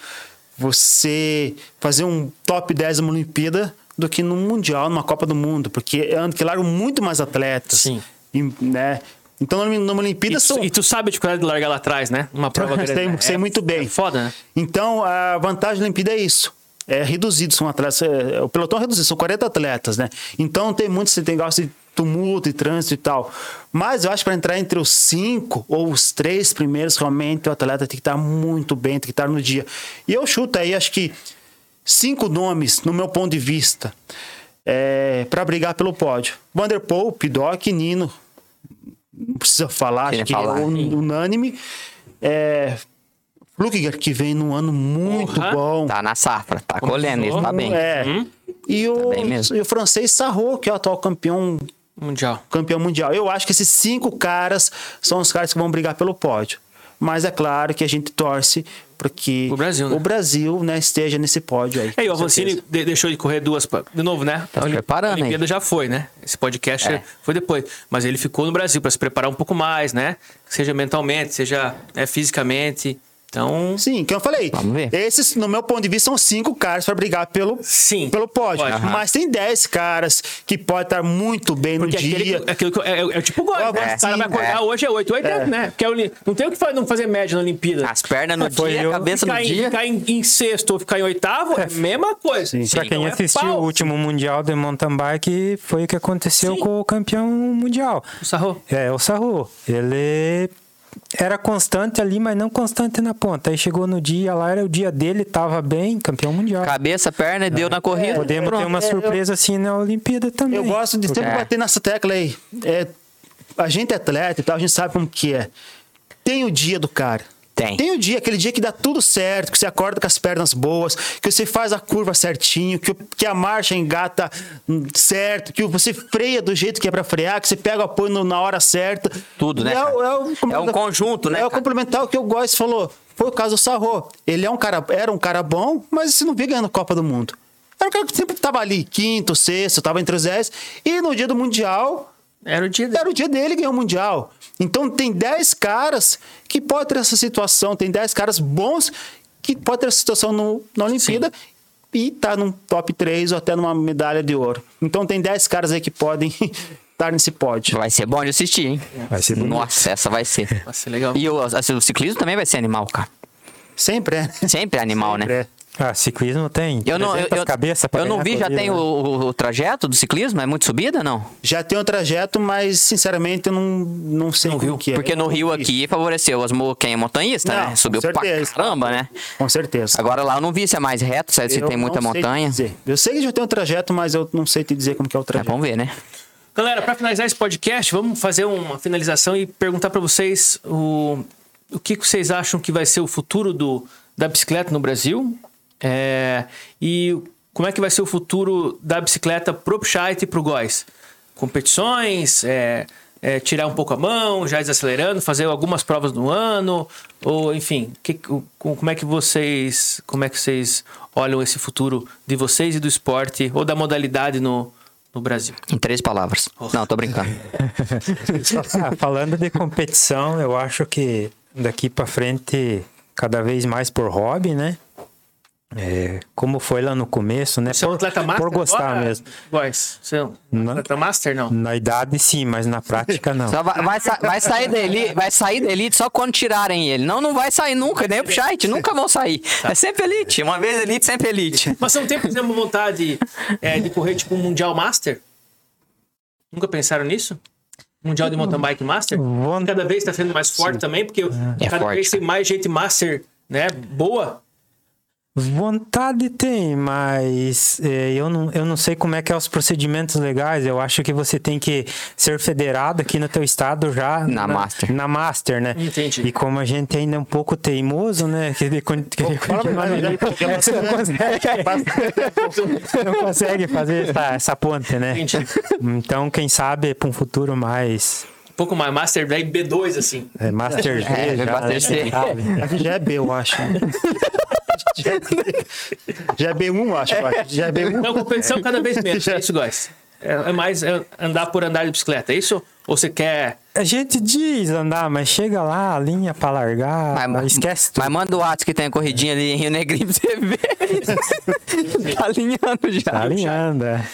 você fazer um top 10 numa Olimpíada do que num Mundial, numa Copa do Mundo, porque é ano que largam muito mais atletas. Sim. E, né? Então, numa numa E Olimpíada tu, são. e tu sabe a dificuldade de largar lá atrás, né? Uma prova grande. sei, né? sei É- muito bem. É foda, né? Então, a vantagem da Olimpíada é isso. É reduzido, são atletas. é, o pelotão é reduzido, são 40 atletas, né? Então tem muitos que tem gosta de tumulto e trânsito e tal. Mas eu acho que para entrar entre os cinco ou os três primeiros, realmente o atleta tem que estar muito bem, tem que estar no dia. E eu chuto aí, acho que cinco nomes, no meu ponto de vista, para brigar pelo pódio: Vanderpool, Pidoc, Nino. Não precisa falar, Queria acho que falar, é un- unânime. É, Flukiger, que vem num ano muito Porra. bom. Tá na safra, tá colhendo, isso tá bem. É. E, o, bem mesmo. e o francês Sarro, que é o atual campeão, Mundial. campeão mundial. Eu acho que esses cinco caras são os caras que vão brigar pelo pódio. Mas é claro que a gente torce para que O Brasil, né? o Brasil, né, esteja nesse pódio aí. É, e o Avancini de- deixou de correr duas. pa- De novo, né? Tá se A A aí. Olimpíada já foi, né? Esse podcast É. foi depois. Mas ele ficou no Brasil para se preparar um pouco mais, né? Seja mentalmente, seja né, fisicamente. Então. Sim, que eu falei. Vamos ver. Esses, no meu ponto de vista, são cinco caras para brigar pelo, Sim. pelo pódio. Pode. Mas tem dez caras que podem estar muito bem no Porque aquele, dia. que- aquele que- é, é, é tipo gol, né? O cara vai acordar é. hoje é 8, 80, né? Porque a Oli- não tem o que fa- não fazer média na Olimpíada. As pernas no Foi dia, eu- a cabeça no ficar, em, dia. ficar em, em sexto ou ficar em oitavo é a mesma coisa. Sim. Pra quem é assistiu pau. o último Mundial de mountain bike, foi o que aconteceu Sim. com o campeão mundial. O Sarro. É, o Sarro. Ele era constante ali, mas não constante na ponta. Aí chegou no dia lá, era o dia dele, tava bem, campeão mundial. Cabeça, perna, deu na corrida. Podemos ter pronto. uma É, eu- surpresa assim na Olimpíada também. Eu gosto de sempre É. bater nessa tecla aí. É, a gente é atleta e tal, a gente sabe como que é. Tem o dia do cara. Tem. Tem o dia, aquele dia que dá tudo certo, que você acorda com as pernas boas, que você faz a curva certinho, que, o- que a marcha engata hum, certo, que você freia do jeito que é pra frear, que você pega o apoio no- na hora certa. Tudo, né, É, o- é, o- É um conjunto, né, É o complementar o que eu gosto falou. Foi o caso do Sarro. Ele é um cara, era um cara bom, mas você não via ganhando Copa do Mundo. Era um cara que sempre tava ali, quinto, sexto, tava entre os dez. E no dia do Mundial, Era o dia dele. era o dia dele ganhar o Mundial. Então tem 10 caras que podem ter essa situação, tem 10 caras bons que podem ter essa situação no, na Olimpíada e tá num top 3 ou até numa medalha de ouro. Então tem 10 caras aí que podem estar nesse pódio. Vai ser bom de assistir, hein? Vai ser bonito. Nossa, essa vai ser. Vai ser legal. E o, assim, o ciclismo também vai ser animal, cara. Sempre é. Sempre é animal, Sempre né? é. Ah, ciclismo tem. Eu não, eu, 300 eu, cabeças pra eu não vi, já corrida, tem o, né? o- o trajeto do ciclismo? É muito subida, não? Já tem um trajeto, mas sinceramente eu não, não sei Não viu? que é. Porque no Rio aqui favoreceu as mo- quem é montanhista, Não, né? Subiu pra caramba, né? Com certeza. Agora lá eu não vi se é mais reto, se, se Eu tem muita sei montanha. Eu sei que já tem um trajeto, mas eu não sei te dizer como que é o É, trajeto. vamos ver, né? Galera, para finalizar esse podcast, vamos fazer uma finalização e perguntar para vocês o, o que que vocês acham que vai ser o futuro do, da bicicleta no Brasil É, e como é que vai ser o futuro da bicicleta pro Pscheit e pro Góis. Competições, é, é, tirar um pouco a mão, já desacelerando, fazer algumas provas no ano, ou enfim, que- como é que vocês como é que vocês olham esse futuro de vocês e do esporte ou da modalidade no, no Brasil? Em três palavras. Não, tô brincando. Ah, falando de competição, eu acho que daqui pra frente, cada vez mais por hobby, né? É, como foi lá no começo, né? Você é um por, atleta master por gostar agora, mesmo. Góis? Você é um Não. atleta master, não? Na idade, sim, mas na prática, não. Vai, vai, sa- vai sair da elite, vai sair da elite só quando tirarem ele. Não, não vai sair nunca, nem o Pscheit, nunca vão sair. É sempre elite. Uma vez elite, sempre elite. Mas você não tem, por exemplo, vontade é, de correr tipo um Mundial Master? Nunca pensaram nisso? Mundial de Mountain Bike Master? Cada vez está sendo mais forte também, porque É cada forte, vez tem mais gente master, né? Boa. Vontade tem, mas eh, eu, não, eu não sei como é que é os procedimentos legais. Eu acho que você tem que ser federado aqui no teu estado já. Na Master. Na Master, né? Entendi. E como a gente ainda é um pouco teimoso, né? Fala jeito- Porque você não consegue, não consegue fazer essa, essa ponte, né? Entendi. Então, quem sabe para um futuro mais Um pouco mais. Master daí B2, assim. é, Master G, É, já, Master né? C. Sabe? Aqui já é B, eu acho. Já é B- Já é B1, eu acho. eu acho. Já é B1. Não, competição cada vez menos. É isso, guys. É, é mais é, andar por andar de bicicleta, é isso? Ou você quer. A gente diz andar, mas chega lá, a linha pra largar, Mas, esquece tudo. mas manda o ato que tem a corridinha ali em Rio Negrinho pra você ver. tá alinhando já. Tá alinhando, é.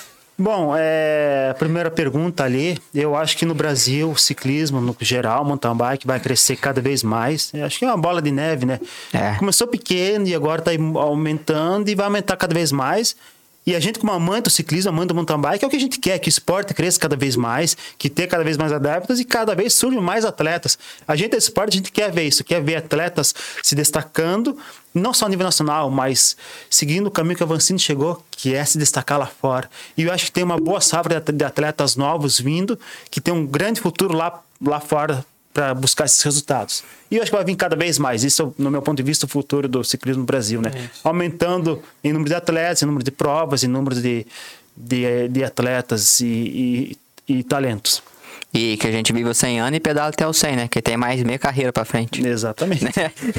Bom, é, a primeira pergunta ali, eu acho que no Brasil, o ciclismo, no geral, mountain bike vai crescer cada vez mais. Eu acho que é uma bola de neve, né? É. Começou pequeno e agora está aumentando e vai aumentar cada vez mais. E a gente, como amante do ciclismo, amante do mountain bike, é o que a gente quer, que o esporte cresça cada vez mais, que tenha cada vez mais adeptos e cada vez surjam mais atletas. A gente é esporte, a gente quer ver isso, quer ver atletas se destacando, não só a nível nacional, mas seguindo o caminho que a Vancini chegou, que é se destacar lá fora. E eu acho que tem uma boa safra de atletas novos vindo, que tem um grande futuro lá, lá fora para buscar esses resultados. E eu acho que vai vir cada vez mais. Isso, no meu ponto de vista, o futuro do ciclismo no Brasil, né? Aumentando em número de atletas, em número de provas, em número de, de, de atletas e, e, e talentos. E que a gente vive os 100 anos e pedala até os 100, né? Que tem mais meia carreira pra frente. Exatamente.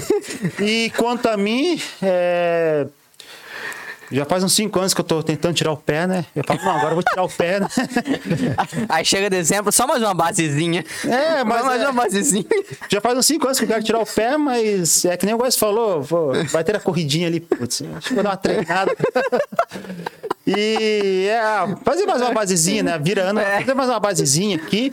e quanto a mim, é, já faz uns cinco anos que eu tô tentando tirar o pé, né? Eu falo, não, agora eu vou tirar o pé, né? Aí chega dezembro, só mais uma basezinha. É, mas mais é- uma basezinha. Já faz uns cinco anos que eu quero tirar o pé, mas é que nem o Góis falou, pô, vai ter a corridinha ali, putz, acho que vou dar uma treinada. E é, fazer mais uma basezinha, né? Vira ano, É. fazer mais uma basezinha aqui.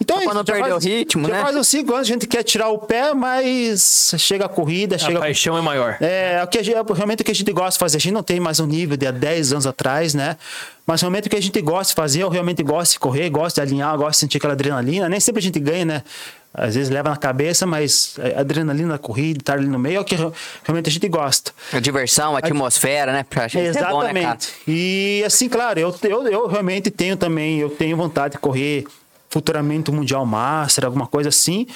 Então, Só pra não já perder faz- o ritmo, já né? faz uns cinco anos que a gente quer tirar o pé, mas chega a corrida, A chega paixão é maior. é, o que a gente, é realmente o que a gente gosta de fazer. A gente não tem mais um nível de há 10 anos atrás, né? Mas realmente o que a gente gosta de fazer, eu realmente gosto de correr, gosto de alinhar, gosto de sentir aquela adrenalina. Nem sempre a gente ganha, né? Às vezes leva na cabeça, mas a adrenalina da corrida, estar ali no meio é o que realmente a gente gosta. A diversão, a atmosfera, né? Pra gente é bom, né, cara? Exatamente. E assim, claro, eu, eu, eu realmente tenho também, eu tenho vontade de correr futuramente o Mundial Master, alguma coisa assim,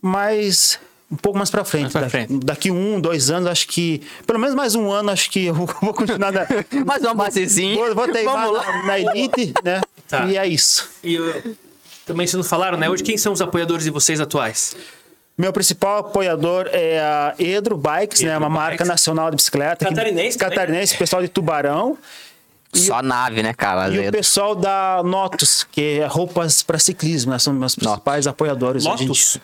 mas um pouco mais pra frente. Mais pra daqui, frente. daqui um, dois anos, acho que. Pelo menos mais um ano, acho que eu vou, vou continuar na. Mais uma basezinha. Vou, vou teimar Vamos lá. na, na Elite, né? Tá. E é isso. E uh, também vocês não falaram, né? Hoje quem são os apoiadores de vocês atuais? Meu principal apoiador é a Edro Bikes, né? Edro Uma marca Bikes. nacional de bicicleta. Catarinense também? Catarinense, pessoal de Tubarão. Só nave, né, cara? E o pessoal da Notus, que é roupas para ciclismo, né? São meus principais apoiadores. hoje em Lotus? dia.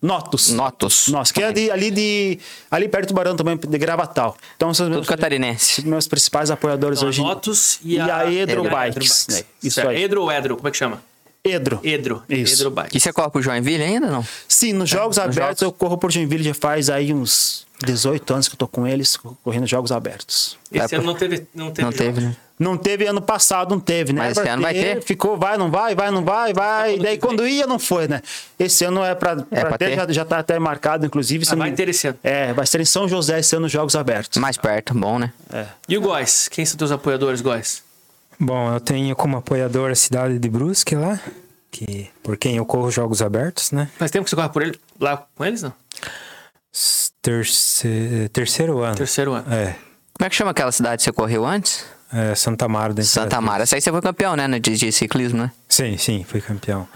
Notus. Notus. Nossa, que é de- ali de. Ali perto do Tubarão também, de Gravatal. Então são os Tudo meus, catarinense. meus principais apoiadadores Então, a hoje. Notus e, e a Edro Edro Bikes? Isso Certo. aí. Edro ou Edro? Como é que chama? Edro. Edro. Isso. Edro Bikes. E você corre pro Joinville ainda, não? Sim, nos Jogos nos Abertos jogos. eu corro por Joinville já faz aí uns 18 anos que eu tô com eles, correndo Jogos Abertos. Esse É, ano não teve. Não teve. Não teve, né? Não teve ano passado, não teve, né? Mas esse ano vai ter? Ficou, vai, não vai, vai, não vai, vai. quando Daí quando ia, não foi, né? Esse ano é pra, pra pra ter, ter? Já, já tá até marcado, inclusive. Ah, não- vai ter esse ano. É, vai ser em São José esse ano, Jogos Abertos. Mais perto, bom, né? E o Góis? Quem são teus apoiadores, Góis? Bom, eu tenho como apoiador a cidade de Brusque lá, que por quem eu corro jogos abertos, né? Faz tempo que você corre por ele lá com eles, não? Terce- terceiro ano. Terceiro ano. É, Como é que chama aquela cidade que você correu antes? é Santa Amaro da Santa. Mara. Essa aí você foi campeão, né? De, de ciclismo, né? Sim, sim, fui campeão.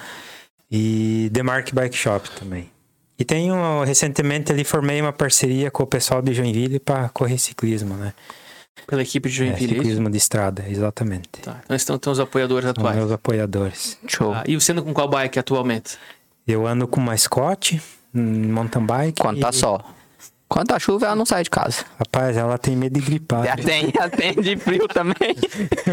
E Demark Bike Shop também. E tenho, recentemente ali, formei uma parceria com o pessoal de Joinville para correr ciclismo, né? Pela equipe de É, Joinville. é ciclismo de estrada, exatamente. Tá. Então estão, estão os apoiadores São atuais. meus apoiadores. Show. Ah, e você anda com qual bike atualmente? Eu ando com uma Scott, um mountain bike. Quando tá e- sol. Quando tá chuva, ela não sai de casa. Rapaz, ela tem medo de gripar. Já tem, já tem de frio também.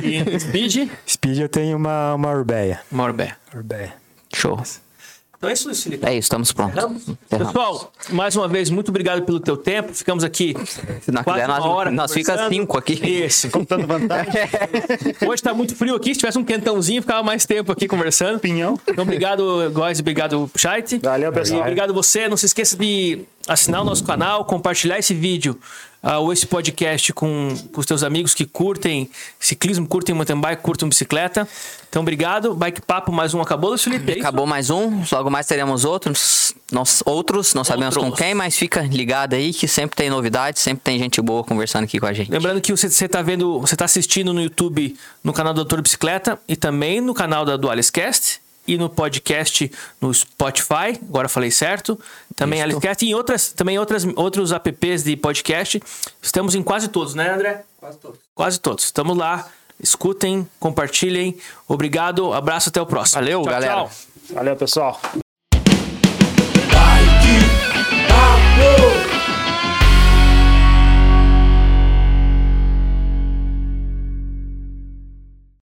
E Speed? Speed eu tenho uma, uma Urbeia. Morbé. Urbeia. Show. Então é isso, Luiz Felipe. É isso, estamos prontos. Pessoal, mais uma vez, muito obrigado pelo teu tempo. Ficamos aqui Se não quase quiser, nós, uma hora nós fica cinco aqui. Isso. Contando vantagem. Hoje tá muito frio aqui. Se tivesse um quentãozinho, ficava mais tempo aqui conversando. Pinhão. Então, obrigado, Góis, obrigado, Chait. Valeu, pessoal. E obrigado você. Não se esqueça de assinar o nosso canal, compartilhar esse vídeo ah, ou esse podcast com, com os teus amigos que curtem ciclismo, curtem mountain bike, curtem bicicleta. Então, obrigado. Bike Papo, mais um acabou, Luiz Felipe. É? Acabou mais um, logo mais teremos outros, nós, outros, não sabemos com Outros. quem, mas fica ligado aí que sempre tem novidades, sempre tem gente boa conversando aqui com a gente. Lembrando que você, você tá vendo, você tá assistindo no YouTube, no canal do Doutor Bicicleta e também no canal da Dualiscast e no podcast no Spotify, agora eu falei certo. Também Isto. Alicast e em outras, também outras, outros apps de podcast. Estamos em quase todos, né, André? Quase todos. Quase todos. Estamos lá. Escutem, compartilhem. Obrigado, abraço, até o próximo. Valeu, Tchau, galera. tchau. Valeu, pessoal.